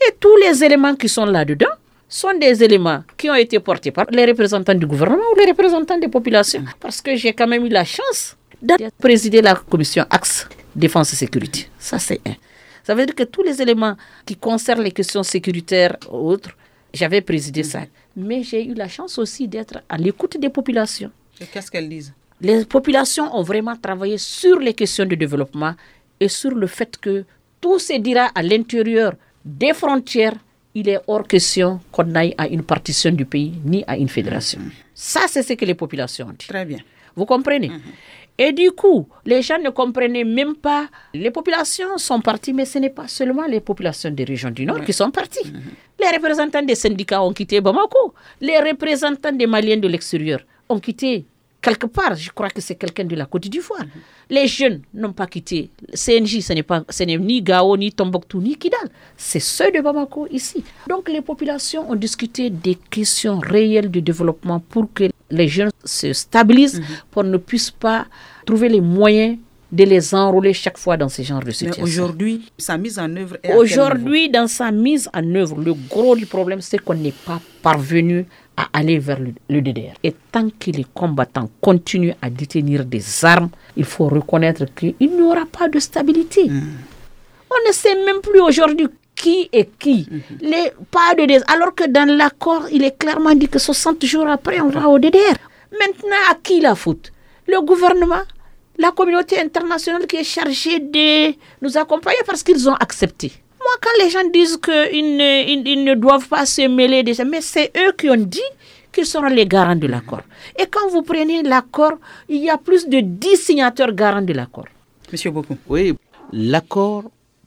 Et tous les éléments qui sont là-dedans sont des éléments qui ont été portés par les représentants du gouvernement ou les représentants des populations. Mhm. Parce que j'ai quand même eu la chance de présider la commission Axe Défense et Sécurité. Ça, c'est un. Ça veut dire que tous les éléments qui concernent les questions sécuritaires ou autres, j'avais présidé ça. Mais j'ai eu la chance aussi d'être à l'écoute des populations. Qu'est-ce qu'elles disent? Les populations ont vraiment travaillé sur les questions de développement et sur le fait que tout se dira à l'intérieur des frontières. Il est hors question qu'on aille à une partition du pays ni à une fédération. Mm-hmm. Ça, c'est ce que les populations ont dit. Très bien. Vous comprenez? Mm-hmm. Et du coup, les gens ne comprenaient même pas. Les populations sont parties, mais ce n'est pas seulement les populations des régions du Nord qui sont parties. Mhm. Les représentants des syndicats ont quitté Bamako. Les représentants des Maliens de l'extérieur ont quitté quelque part. Je crois que c'est quelqu'un de la Côte d'Ivoire. Mhm. Les jeunes n'ont pas quitté. CNJ, ce n'est, pas, ce n'est ni Gao, ni Tombouctou, ni Kidal. C'est ceux de Bamako ici. Donc les populations ont discuté des questions réelles de développement pour que les jeunes se stabilisent, mhm. pour ne puissent pas trouver les moyens de les enrôler chaque fois dans ce genre de situation. aujourd'hui, sa mise en œuvre est Aujourd'hui, dans sa mise en œuvre, le gros du problème, c'est qu'on n'est pas parvenu à aller vers le, DDR. Et tant que les combattants continuent à détenir des armes, il faut reconnaître qu'il n'y aura pas de stabilité. Hmm. On ne sait même plus aujourd'hui qui est qui. Hmm. Les, pas de Alors que dans l'accord, il est clairement dit que 60 jours après, on va au DDR. Maintenant, à qui la faute? Le gouvernement la communauté internationale qui est chargée de nous accompagner parce qu'ils ont accepté. Moi, quand les gens disent qu'ils ne, ils, ne doivent pas se mêler de ça, mais c'est eux qui ont dit qu'ils seront les garants de l'accord. Et quand vous prenez l'accord, il y a plus de 10 signateurs garants de l'accord. Monsieur Beaucoup. Oui, l'accord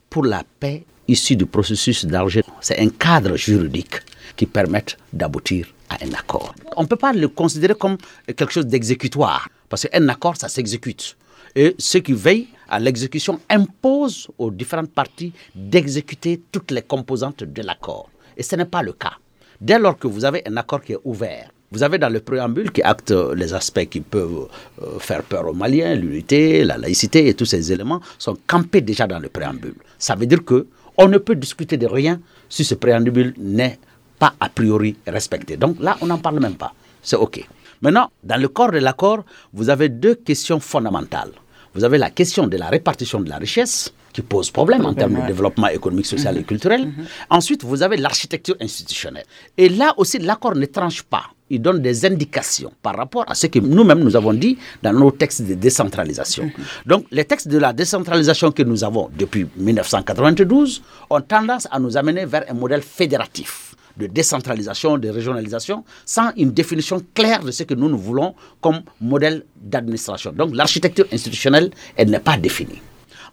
pour la paix issu du processus d'Alger, c'est un cadre juridique qui permet d'aboutir à un accord. On ne peut pas le considérer comme quelque chose d'exécutoire, parce qu'un accord, ça s'exécute. Et ceux qui veillent à l'exécution imposent aux différentes parties d'exécuter toutes les composantes de l'accord. Et ce n'est pas le cas. Dès lors que vous avez un accord qui est ouvert, vous avez dans le préambule qui acte les aspects qui peuvent euh, faire peur aux Maliens, l'unité, la laïcité et tous ces éléments sont campés déjà dans le préambule. Ça veut dire que on ne peut discuter de rien si ce préambule n'est pas a priori respecté. Donc là, on n'en parle même pas. C'est OK. Maintenant, dans le corps de l'accord, vous avez deux questions fondamentales. Vous avez la question de la répartition de la richesse, qui pose problème en termes de développement économique, social et mhm. culturel. Mhm. Ensuite, vous avez l'architecture institutionnelle. Et là aussi, l'accord ne tranche pas. Il donne des indications par rapport à ce que nous-mêmes nous avons dit dans nos textes de décentralisation. Donc, les textes de la décentralisation que nous avons depuis 1992 ont tendance à nous amener vers un modèle fédératif de décentralisation, de régionalisation, sans une définition claire de ce que nous nous voulons comme modèle d'administration. Donc l'architecture institutionnelle, elle n'est pas définie.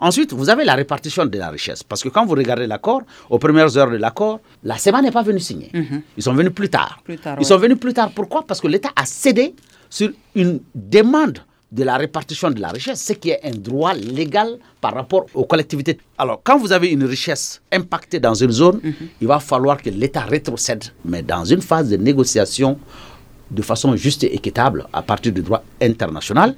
Ensuite, vous avez la répartition de la richesse. Parce que quand vous regardez l'accord, aux premières heures de l'accord, la SEMA n'est pas venue signer. Mhm. Ils sont venus plus tard. Ils sont venus plus tard. Pourquoi? Parce que l'État a cédé sur une demande de la répartition de la richesse, ce qui est un droit légal par rapport aux collectivités. Alors, quand vous avez une richesse impactée dans une zone, mhm. il va falloir que l'État rétrocède, mais dans une phase de négociation de façon juste et équitable à partir du droit international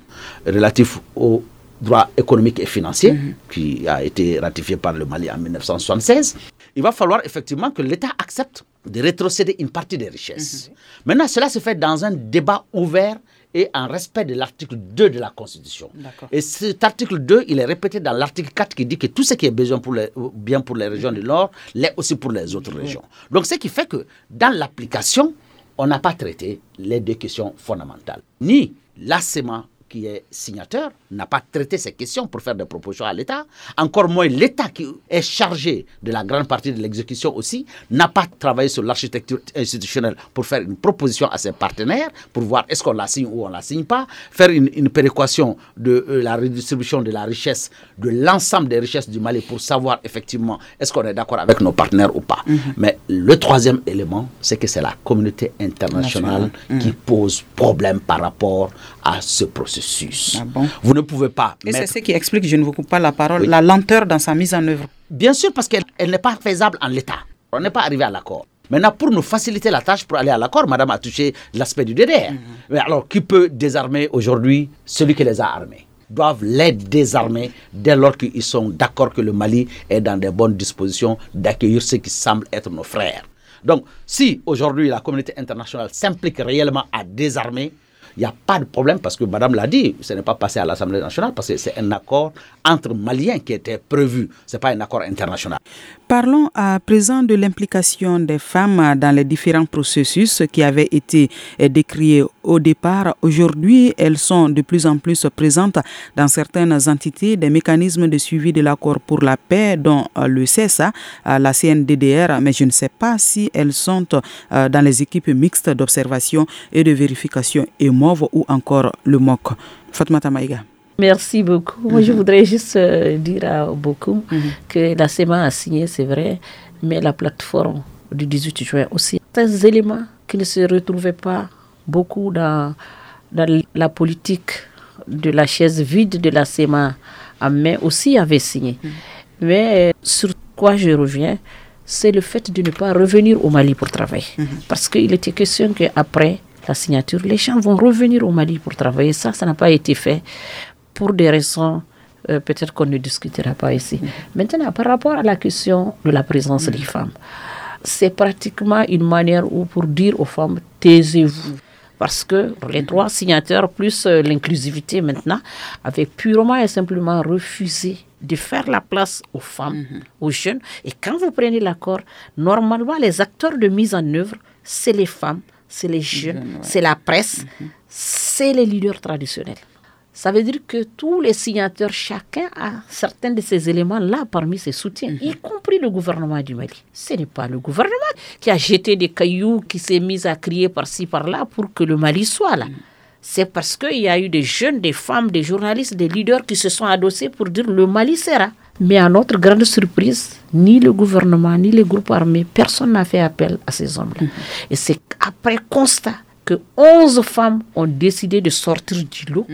relatif aux droit économique et financier mhm. qui a été ratifié par le Mali en 1976. Il va falloir effectivement que l'État accepte de rétrocéder une partie des richesses. Mhm. Maintenant, cela se fait dans un débat ouvert et en respect de l'article 2 de la Constitution. Et cet article 2, il est répété dans l'article 4 qui dit que tout ce qui est besoin pour les, bien pour les régions du Nord l'est aussi pour les autres régions. Donc, ce qui fait que dans l'application, on n'a pas traité les deux questions fondamentales. Ni l'assaiment qui est signateur, n'a pas traité ces questions pour faire des propositions à l'État. Encore moins l'État qui est chargé de la grande partie de l'exécution aussi, n'a pas travaillé sur l'architecture institutionnelle pour faire une proposition à ses partenaires, pour voir est-ce qu'on la signe ou on la signe pas, faire une, péréquation de euh, la redistribution de la richesse, de l'ensemble des richesses du Mali pour savoir effectivement est-ce qu'on est, d'accord avec nos partenaires ou pas. Mhm. Mais le troisième élément, c'est que c'est la communauté internationale qui mhm. pose problème par rapport à ce processus. Ah vous ne pouvez pas. Et c'est ce qui explique, je ne vous coupe pas la parole, la lenteur dans sa mise en œuvre. Bien sûr, parce qu'elle n'est pas faisable en l'état. On n'est pas arrivé à l'accord. Maintenant, pour nous faciliter la tâche pour aller à l'accord, madame a touché l'aspect du DDR. Mhm. Mais alors, qui peut désarmer aujourd'hui celui qui les a armés? Doivent les désarmer dès lors qu'ils sont d'accord que le Mali est dans de bonnes dispositions d'accueillir ceux qui semblent être nos frères. Donc, si aujourd'hui la communauté internationale s'implique réellement à désarmer, il n'y a pas de problème parce que Madame l'a dit, ce n'est pas passé à l'Assemblée nationale parce que c'est un accord entre Maliens qui était prévu, ce n'est pas un accord international. Parlons à présent de l'implication des femmes dans les différents processus qui avaient été décriés au départ. Aujourd'hui, elles sont de plus en plus présentes dans certaines entités des mécanismes de suivi de l'accord pour la paix, dont euh, le CSA, euh, la CNDDR, mais je ne sais pas si elles sont euh, dans les équipes mixtes d'observation et de vérification et MOV ou encore le MOC. Fatma Maïga. Merci beaucoup. Moi, je mhm. voudrais juste euh, dire à beaucoup mhm. que la CEMA a signé, c'est vrai, mais la plateforme du 18 juin aussi. Des éléments qui ne se retrouvaient pas beaucoup dans, dans la politique de la chaise vide de la CEMA mais aussi avait signé. Mhm. Mais sur quoi je reviens, c'est le fait de ne pas revenir au Mali pour travailler. Parce qu'il était question qu'après la signature, les gens vont revenir au Mali pour travailler. Ça, ça n'a pas été fait pour des raisons euh, peut-être qu'on ne discutera pas ici. Maintenant, par rapport à la question de la présence des femmes, c'est pratiquement une manière où pour dire aux femmes, taisez-vous. Parce que les trois signataires, plus euh, l'inclusivité maintenant, avaient purement et simplement refusé de faire la place aux femmes, mhm. aux jeunes. Et quand vous prenez l'accord, normalement, les acteurs de mise en œuvre, c'est les femmes, c'est les jeunes, c'est la presse, mhm. c'est les leaders traditionnels. Ça veut dire que tous les signataires, chacun a certains de ces éléments-là parmi ses soutiens, mhm. y compris le gouvernement du Mali. Ce n'est pas le gouvernement qui a jeté des cailloux, qui s'est mis à crier par-ci, par-là pour que le Mali soit là. Mhm. C'est parce qu'il y a eu des jeunes, des femmes, des journalistes, des leaders qui se sont adossés pour dire le Mali sera. Mais à notre grande surprise, ni le gouvernement, ni les groupes armés, personne n'a fait appel à ces hommes-là. Mhm. Et c'est après constat que 11 femmes ont décidé de sortir du lot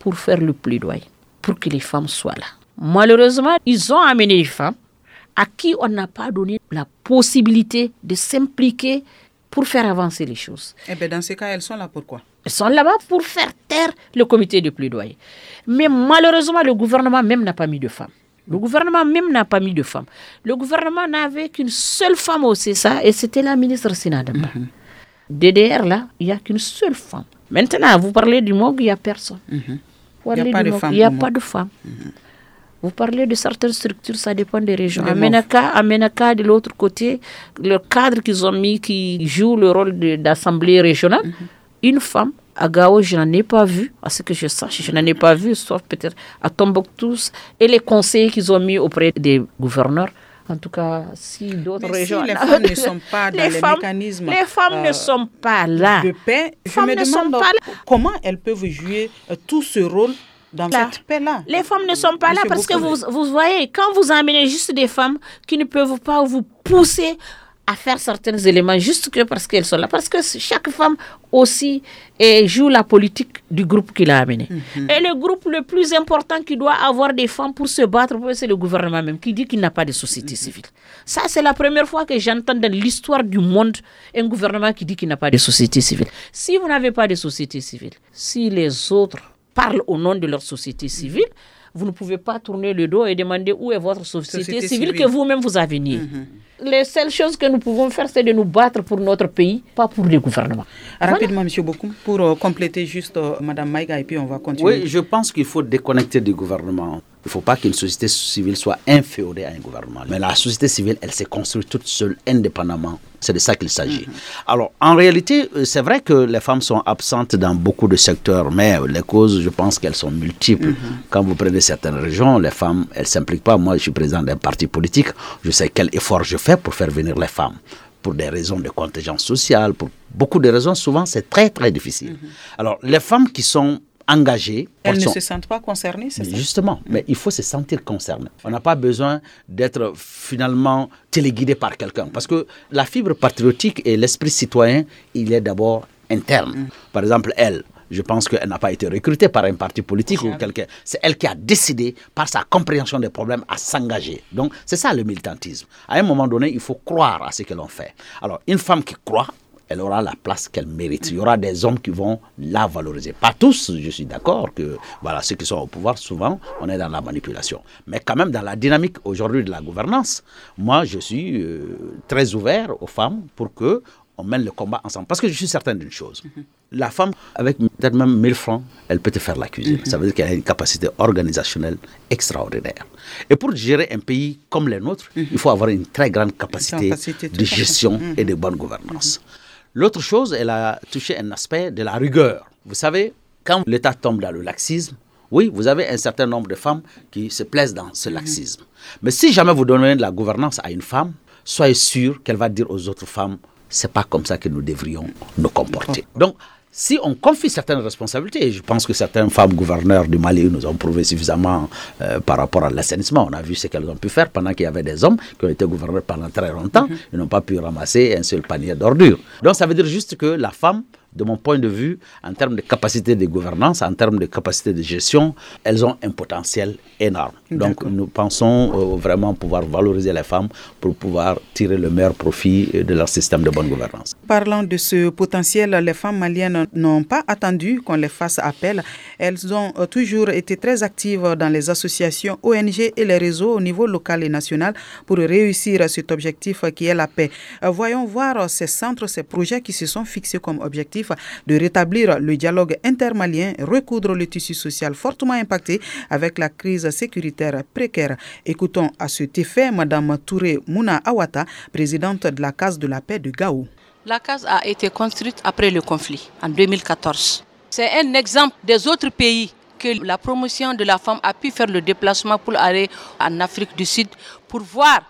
pour faire le plaidoyer, pour que les femmes soient là. Malheureusement, ils ont amené les femmes à qui on n'a pas donné la possibilité de s'impliquer pour faire avancer les choses. Et eh bien dans ce cas, elles sont là pourquoi? Elles sont là-bas pour faire taire le comité de plaidoyer. Mais malheureusement, le gouvernement même n'a pas mis de femmes. Le gouvernement même n'a pas mis de femmes. Le gouvernement n'avait qu'une seule femme au CSA et c'était la ministre Sinadamba. Mhm. DDR, là, il n'y a qu'une seule femme. Maintenant, vous parlez du MOG, il n'y a personne. Mhm. Il n'y a, pas de femmes. Il a pas de femmes. Vous parlez de certaines structures, ça dépend des régions. à Menaka, de l'autre côté, le cadre qu'ils ont mis qui joue le rôle d'assemblée régionale, mhm. une femme. À Gao, je n'en ai pas vu, à ce que je sache, je n'en ai pas vu, sauf peut-être à Tombouctou. Et les conseils qu'ils ont mis auprès des gouverneurs, en tout cas, si d'autres régions. Si les femmes ne sont pas dans les, mécanismes. Les femmes ne euh, sont pas là. De paix, je me demande comment elles peuvent jouer euh, tout ce rôle dans cette paix-là. Les femmes ne sont pas là parce que vous, vous voyez, quand vous amenez juste des femmes qui ne peuvent pas vous pousser à faire certains éléments juste que parce qu'elles sont là. Parce que chaque femme aussi et joue la politique du groupe qu'il a amené. Mhm. Et le groupe le plus important qui doit avoir des femmes pour se battre, c'est le gouvernement même, qui dit qu'il n'a pas de société mhm. civile. Ça, c'est la première fois que j'entends dans l'histoire du monde un gouvernement qui dit qu'il n'a pas de société civile. Si vous n'avez pas de société civile, si les autres parlent au nom de leur société civile, vous ne pouvez pas tourner le dos et demander où est votre société, civile, que vous-même vous avez nié. Mhm. Les seules choses que nous pouvons faire, c'est de nous battre pour notre pays, pas pour le gouvernement. Rapidement, Monsieur Bokoum, pour euh, compléter juste euh, Madame Maïga, et puis on va continuer. Oui, je pense qu'il faut déconnecter du gouvernement. Il ne faut pas qu'une société civile soit inféodée à un gouvernement. Mais la société civile, elle s'est construite toute seule, indépendamment. C'est de ça qu'il s'agit. Mhm. Alors, en réalité, euh, c'est vrai que les femmes sont absentes dans beaucoup de secteurs, mais les causes, je pense qu'elles sont multiples. Mhm. Quand vous prenez certaines régions, les femmes, elles ne s'impliquent pas. Moi, je suis président d'un parti politique. Je sais quel effort je fais pour faire venir les femmes pour des raisons de contingence sociale, pour beaucoup de raisons, souvent c'est très très difficile. Mhm. Alors les femmes qui sont engagées. Elles ne se sentent pas concernées, c'est ça? Justement, mais il faut se sentir concerné. On n'a pas besoin d'être finalement téléguidé par quelqu'un. Parce que la fibre patriotique et l'esprit citoyen, il est d'abord interne. Mm. Par exemple, elle, je pense qu'elle n'a pas été recrutée par un parti politique ou quelqu'un. C'est elle qui a décidé, par sa compréhension des problèmes, à s'engager. Donc, c'est ça le militantisme. À un moment donné, il faut croire à ce que l'on fait. Alors, une femme qui croit, elle aura la place qu'elle mérite. Il y aura des hommes qui vont la valoriser. Pas tous, je suis d'accord que voilà, ceux qui sont au pouvoir, souvent, on est dans la manipulation. Mais quand même, dans la dynamique aujourd'hui de la gouvernance, moi, je suis euh, très ouvert aux femmes pour que on mène le combat ensemble. Parce que je suis certain d'une chose. La femme, avec peut-être même 1000 francs, elle peut te faire la cuisine. Ça veut dire qu'elle a une capacité organisationnelle extraordinaire. Et pour gérer un pays comme le nôtre, il faut avoir une très grande capacité, de gestion et de bonne gouvernance. L'autre chose, elle a touché un aspect de la rigueur. Vous savez, quand l'État tombe dans le laxisme, oui, vous avez un certain nombre de femmes qui se plaisent dans ce laxisme. Mais si jamais vous donnez de la gouvernance à une femme, soyez sûr qu'elle va dire aux autres femmes, c'est pas comme ça que nous devrions nous comporter. Donc, si on confie certaines responsabilités, je pense que certaines femmes gouverneurs du Mali nous ont prouvé suffisamment euh, par rapport à l'assainissement, on a vu ce qu'elles ont pu faire pendant qu'il y avait des hommes qui ont été gouverneurs pendant très longtemps, mhm. ils n'ont pas pu ramasser un seul panier d'ordures. Donc ça veut dire juste que la femme de mon point de vue, en termes de capacité de gouvernance, en termes de capacité de gestion, elles ont un potentiel énorme. Donc nous pensons euh, vraiment pouvoir valoriser les femmes pour pouvoir tirer le meilleur profit de leur système de bonne gouvernance. Parlant de ce potentiel, les femmes maliennes n'ont pas attendu qu'on les fasse appel. Elles ont euh, toujours été très actives dans les associations, ONG et les réseaux au niveau local et national pour réussir cet objectif qui est la paix. Euh, voyons voir ces centres, ces projets qui se sont fixés comme objectif de rétablir le dialogue intermalien, recoudre le tissu social fortement impacté avec la crise sécuritaire précaire. Écoutons à cet effet Mme Touré Mouna Awata, présidente de la Case de la paix de Gao. La case a été construite après le conflit, en 2014. C'est un exemple des autres pays que la promotion de la femme a pu faire le déplacement pour aller en Afrique du Sud pour voir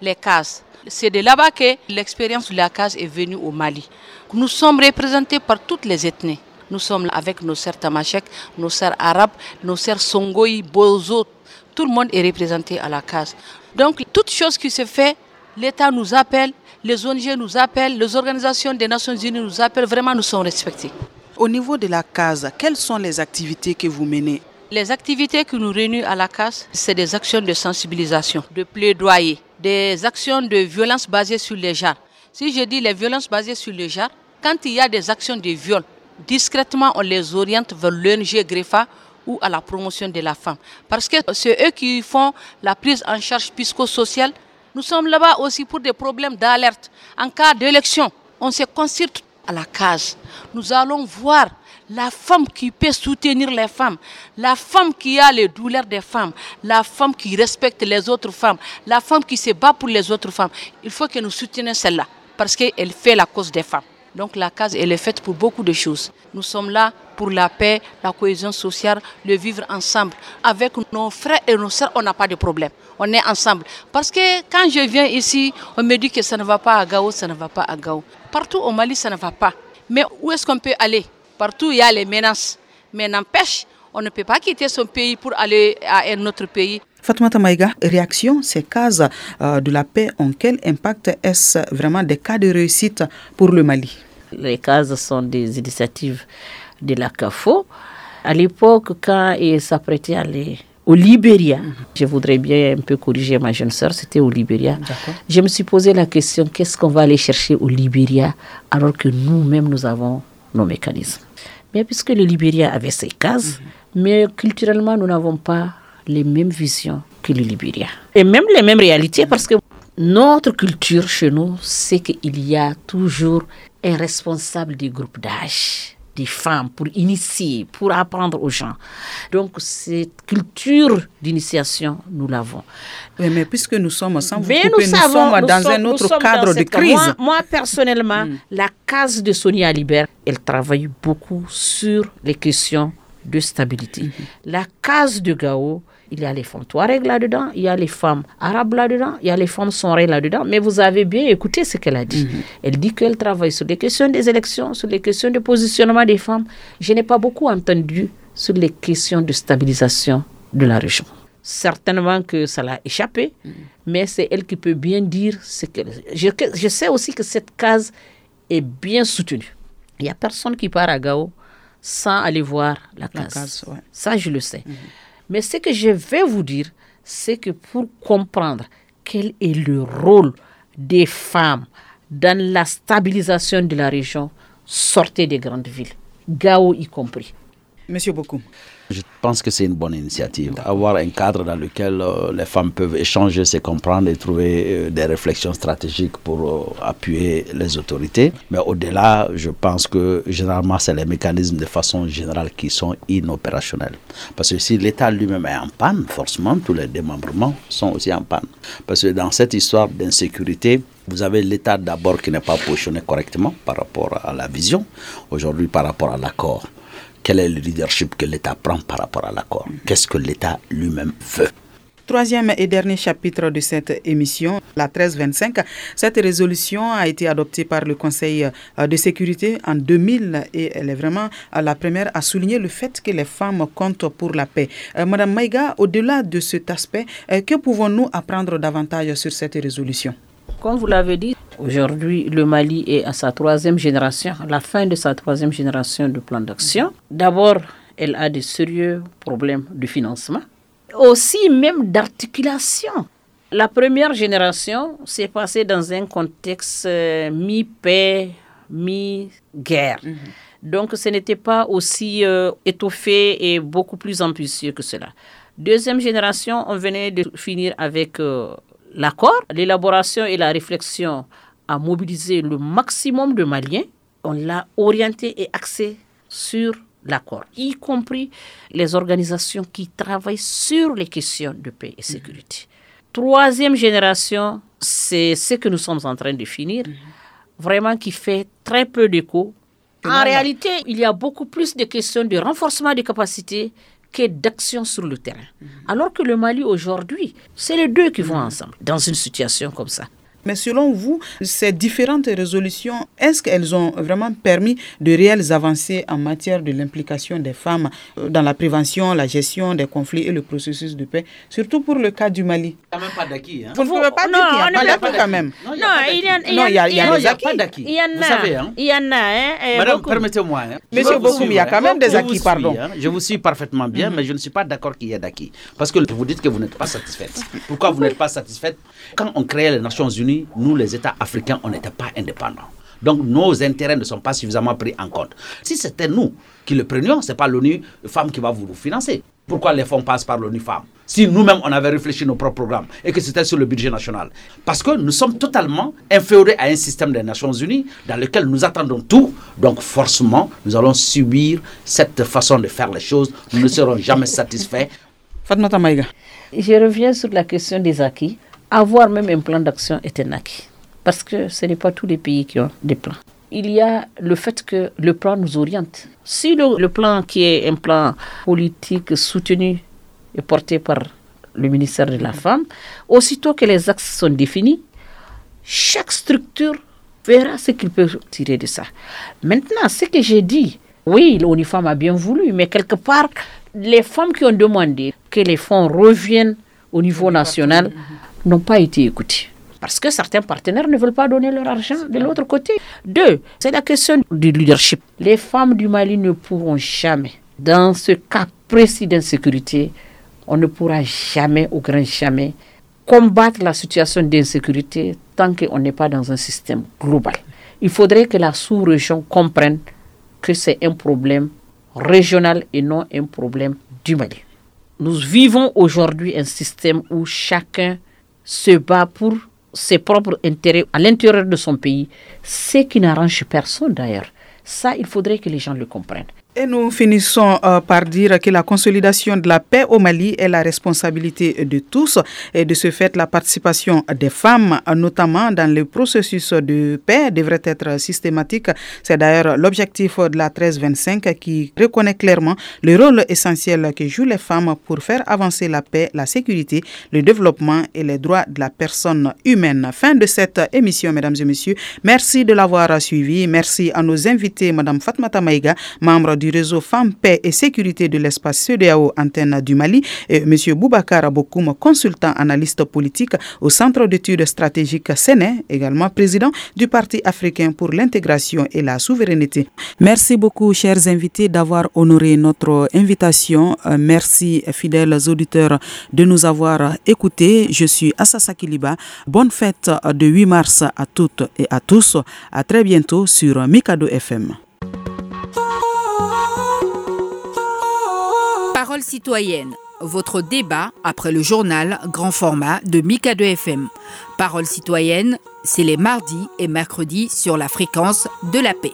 les cases. C'est de là-bas que l'expérience de la case est venue au Mali. Nous sommes représentés par toutes les ethnies. Nous sommes avec nos sœurs tamashek, nos sœurs arabes, nos sœurs songoï, bozo. Tout le monde est représenté à la case. Donc, toute chose qui se fait, l'État nous appelle, les ONG nous appellent, les organisations des Nations Unies nous appellent. Vraiment, nous sommes respectés. Au niveau de la case, quelles sont les activités que vous menez? Les activités qui nous réunissent à la case, c'est des actions de sensibilisation, de plaidoyer des actions de violence basées sur les genres. Si je dis les violences basées sur les genres, quand il y a des actions de viol, discrètement on les oriente vers l'ONG GREFA ou à la promotion de la femme. Parce que c'est eux qui font la prise en charge psychosociale. Nous sommes là-bas aussi pour des problèmes d'alerte. En cas d'élection, on se consulte à la case. Nous allons voir la femme qui peut soutenir les femmes, la femme qui a les douleurs des femmes, la femme qui respecte les autres femmes, la femme qui se bat pour les autres femmes. Il faut que nous soutenions celle-là parce qu'elle fait la cause des femmes. Donc la case, elle est faite pour beaucoup de choses. Nous sommes là pour la paix, la cohésion sociale, le vivre ensemble. Avec nos frères et nos sœurs, on n'a pas de problème. On est ensemble. Parce que quand je viens ici, on me dit que ça ne va pas à Gao, ça ne va pas à Gao. Partout au Mali, ça ne va pas. Mais où est-ce qu'on peut aller? Partout, il y a les menaces. Mais n'empêche, on ne peut pas quitter son pays pour aller à un autre pays. Fatoumata Maïga, réaction, ces cases euh, de la paix ont quel impact Est-ce vraiment des cas de réussite pour le Mali? Les cases sont des initiatives de la CAFO. À l'époque, quand il s'apprêtait à aller au Libéria, mhm. je voudrais bien un peu corriger ma jeune sœur, c'était au Libéria. Je me suis posé la question, qu'est-ce qu'on va aller chercher au Libéria alors que nous-mêmes, nous avons nos mécanismes mais puisque le Libéria avait ses cases, mais culturellement, nous n'avons pas les mêmes visions que le Libéria. Et même les mêmes réalités parce que notre culture chez nous, c'est qu'il y a toujours un responsable des groupes d'âge des femmes pour initier, pour apprendre aux gens. Donc cette culture d'initiation, nous l'avons. mais puisque nous sommes sans vous couper, nous, sommes dans un autre cadre de crise. Moi, personnellement, hmm. la case de Sonia Alibert, elle travaille beaucoup sur les questions de stabilité. Hmm. La case de Gao, il y a les femmes Touareg là-dedans, il y a les femmes arabes là-dedans, il y a les femmes sonrées là-dedans. Mais vous avez bien écouté ce qu'elle a dit. Mhm. Elle dit qu'elle travaille sur les questions des élections, sur les questions de positionnement des femmes. Je n'ai pas beaucoup entendu sur les questions de stabilisation de la région. Certainement que ça l'a échappé, mhm. mais c'est elle qui peut bien dire ce qu'elle... Je, je sais aussi que cette case est bien soutenue. Il n'y a personne qui part à Gao sans aller voir la case. Ça, je le sais. Mhm. Mais ce que je vais vous dire, c'est que pour comprendre quel est le rôle des femmes dans la stabilisation de la région, sortez des grandes villes, Gao y compris. Monsieur Bokou. Je pense que c'est une bonne initiative. Avoir un cadre dans lequel euh, les femmes peuvent échanger, se comprendre et trouver euh, des réflexions stratégiques pour euh, appuyer les autorités. Mais au-delà, je pense que généralement, c'est les mécanismes de façon générale qui sont inopérationnels. Parce que si l'État lui-même est en panne, forcément, tous les démembrements sont aussi en panne. Parce que dans cette histoire d'insécurité, vous avez l'État d'abord qui n'est pas positionné correctement par rapport à la vision, aujourd'hui par rapport à l'accord quel est le leadership que l'État prend par rapport à l'accord? Qu'est-ce que l'État lui-même veut? Troisième et dernier chapitre de cette émission, la 1325. Cette résolution a été adoptée par le Conseil euh, de sécurité en 2000 et elle est vraiment euh, la première à souligner le fait que les femmes comptent pour la paix. Euh, Madame Maïga, au-delà de cet aspect, que pouvons-nous apprendre davantage sur cette résolution? Comme vous l'avez dit, aujourd'hui, le Mali est à sa troisième génération, à la fin de sa troisième génération de plan d'action. D'abord, elle a des sérieux problèmes de financement, aussi même d'articulation. La première génération s'est passée dans un contexte euh, mi-paix, mi-guerre. Mhm. Donc ce n'était pas aussi euh, étoffé et beaucoup plus ambitieux que cela. Deuxième génération, on venait de finir avec euh, l'accord, l'élaboration et la réflexion a mobilisé le maximum de Maliens. On l'a orienté et axé sur l'accord, y compris les organisations qui travaillent sur les questions de paix et sécurité. Troisième génération, c'est ce que nous sommes en train de finir, vraiment qui fait très peu d'écho. En réalité, il y a beaucoup plus de questions de renforcement des capacités que d'action sur le terrain. Alors que le Mali aujourd'hui, c'est les deux qui vont ensemble dans une situation comme ça. Mais selon vous, ces différentes résolutions, est-ce qu'elles ont vraiment permis de réelles avancées en matière de l'implication des femmes euh, dans la prévention, la gestion des conflits et le processus de paix, surtout pour le cas du Mali Il n'y a même pas d'acquis. Hein? Vous ne pouvez pas dire qu'il n'y a pas d'acquis quand même. Non, il y a pas d'acquis. Il y en a. Vous savez, hein? Il y en a. Hein, Madame, permettez-moi. Hein. Monsieur Bokoum, il y a quand même des acquis, pardon. Je vous suis parfaitement bien, mhm. mais je ne suis pas d'accord qu'il y ait d'acquis. Parce que vous dites que vous n'êtes pas satisfaite. Pourquoi vous n'êtes pas satisfaite Quand on créait les Nations Unies, nous, les États africains, on n'était pas indépendants. Donc nos intérêts ne sont pas suffisamment pris en compte. Si c'était nous qui le prenions, ce n'est pas l'ONU Femmes qui va vous financer. Pourquoi les fonds passent par l'ONU Femmes Si nous-mêmes, on avait réfléchi nos propres programmes et que c'était sur le budget national. Parce que nous sommes totalement inférieurs à un système des Nations Unies dans lequel nous attendons tout. Donc forcément, nous allons subir cette façon de faire les choses. Nous ne serons jamais satisfaits. Fatmata Maïga. Je reviens sur la question des acquis avoir même un plan d'action est un acquis. Parce que ce n'est pas tous les pays qui ont des plans. Il y a le fait que le plan nous oriente. Si le, plan qui est un plan politique soutenu et porté par le ministère de la Femme, aussitôt que les axes sont définis, chaque structure verra ce qu'il peut tirer de ça. Maintenant, ce que j'ai dit, oui, l'ONIFAM a bien voulu, mais quelque part, les femmes qui ont demandé que les fonds reviennent au niveau national, n'ont pas été écoutés. Parce que certains partenaires ne veulent pas donner leur argent de l'autre côté. Deux, c'est la question du leadership. Les femmes du Mali ne pourront jamais, dans ce cas précis d'insécurité, on ne pourra jamais, au grand jamais, combattre la situation d'insécurité tant qu'on n'est pas dans un système global. Il faudrait que la sous-région comprenne que c'est un problème régional et non un problème du Mali. Nous vivons aujourd'hui un système où chacun se bat pour ses propres intérêts à l'intérieur de son pays, ce qui n'arrange personne d'ailleurs. Ça, il faudrait que les gens le comprennent. Et nous finissons euh, par dire que la consolidation de la paix au Mali est la responsabilité de tous et de ce fait la participation des femmes, notamment dans le processus de paix, devrait être systématique. C'est d'ailleurs l'objectif de la 1325 qui reconnaît clairement le rôle essentiel que jouent les femmes pour faire avancer la paix, la sécurité, le développement et les droits de la personne humaine. Fin de cette émission, mesdames et messieurs. Merci de l'avoir suivi. Merci à nos invités, Madame Fatmata Maïga, membre du réseau Femmes, Paix et Sécurité de l'espace CEDEAO antenne du Mali et M. Boubacar Abokoum, consultant analyste politique au Centre d'études stratégiques Séné, également président du Parti africain pour l'intégration et la souveraineté. Merci beaucoup, chers invités, d'avoir honoré notre invitation. Euh, merci, fidèles auditeurs, de nous avoir écoutés. Je suis Assasa Kiliba. Bonne fête de 8 mars à toutes et à tous. À très bientôt sur Mikado FM. Parole citoyenne, votre débat après le journal grand format de Mika 2 FM. Parole citoyenne, c'est les mardis et mercredis sur la fréquence de la paix.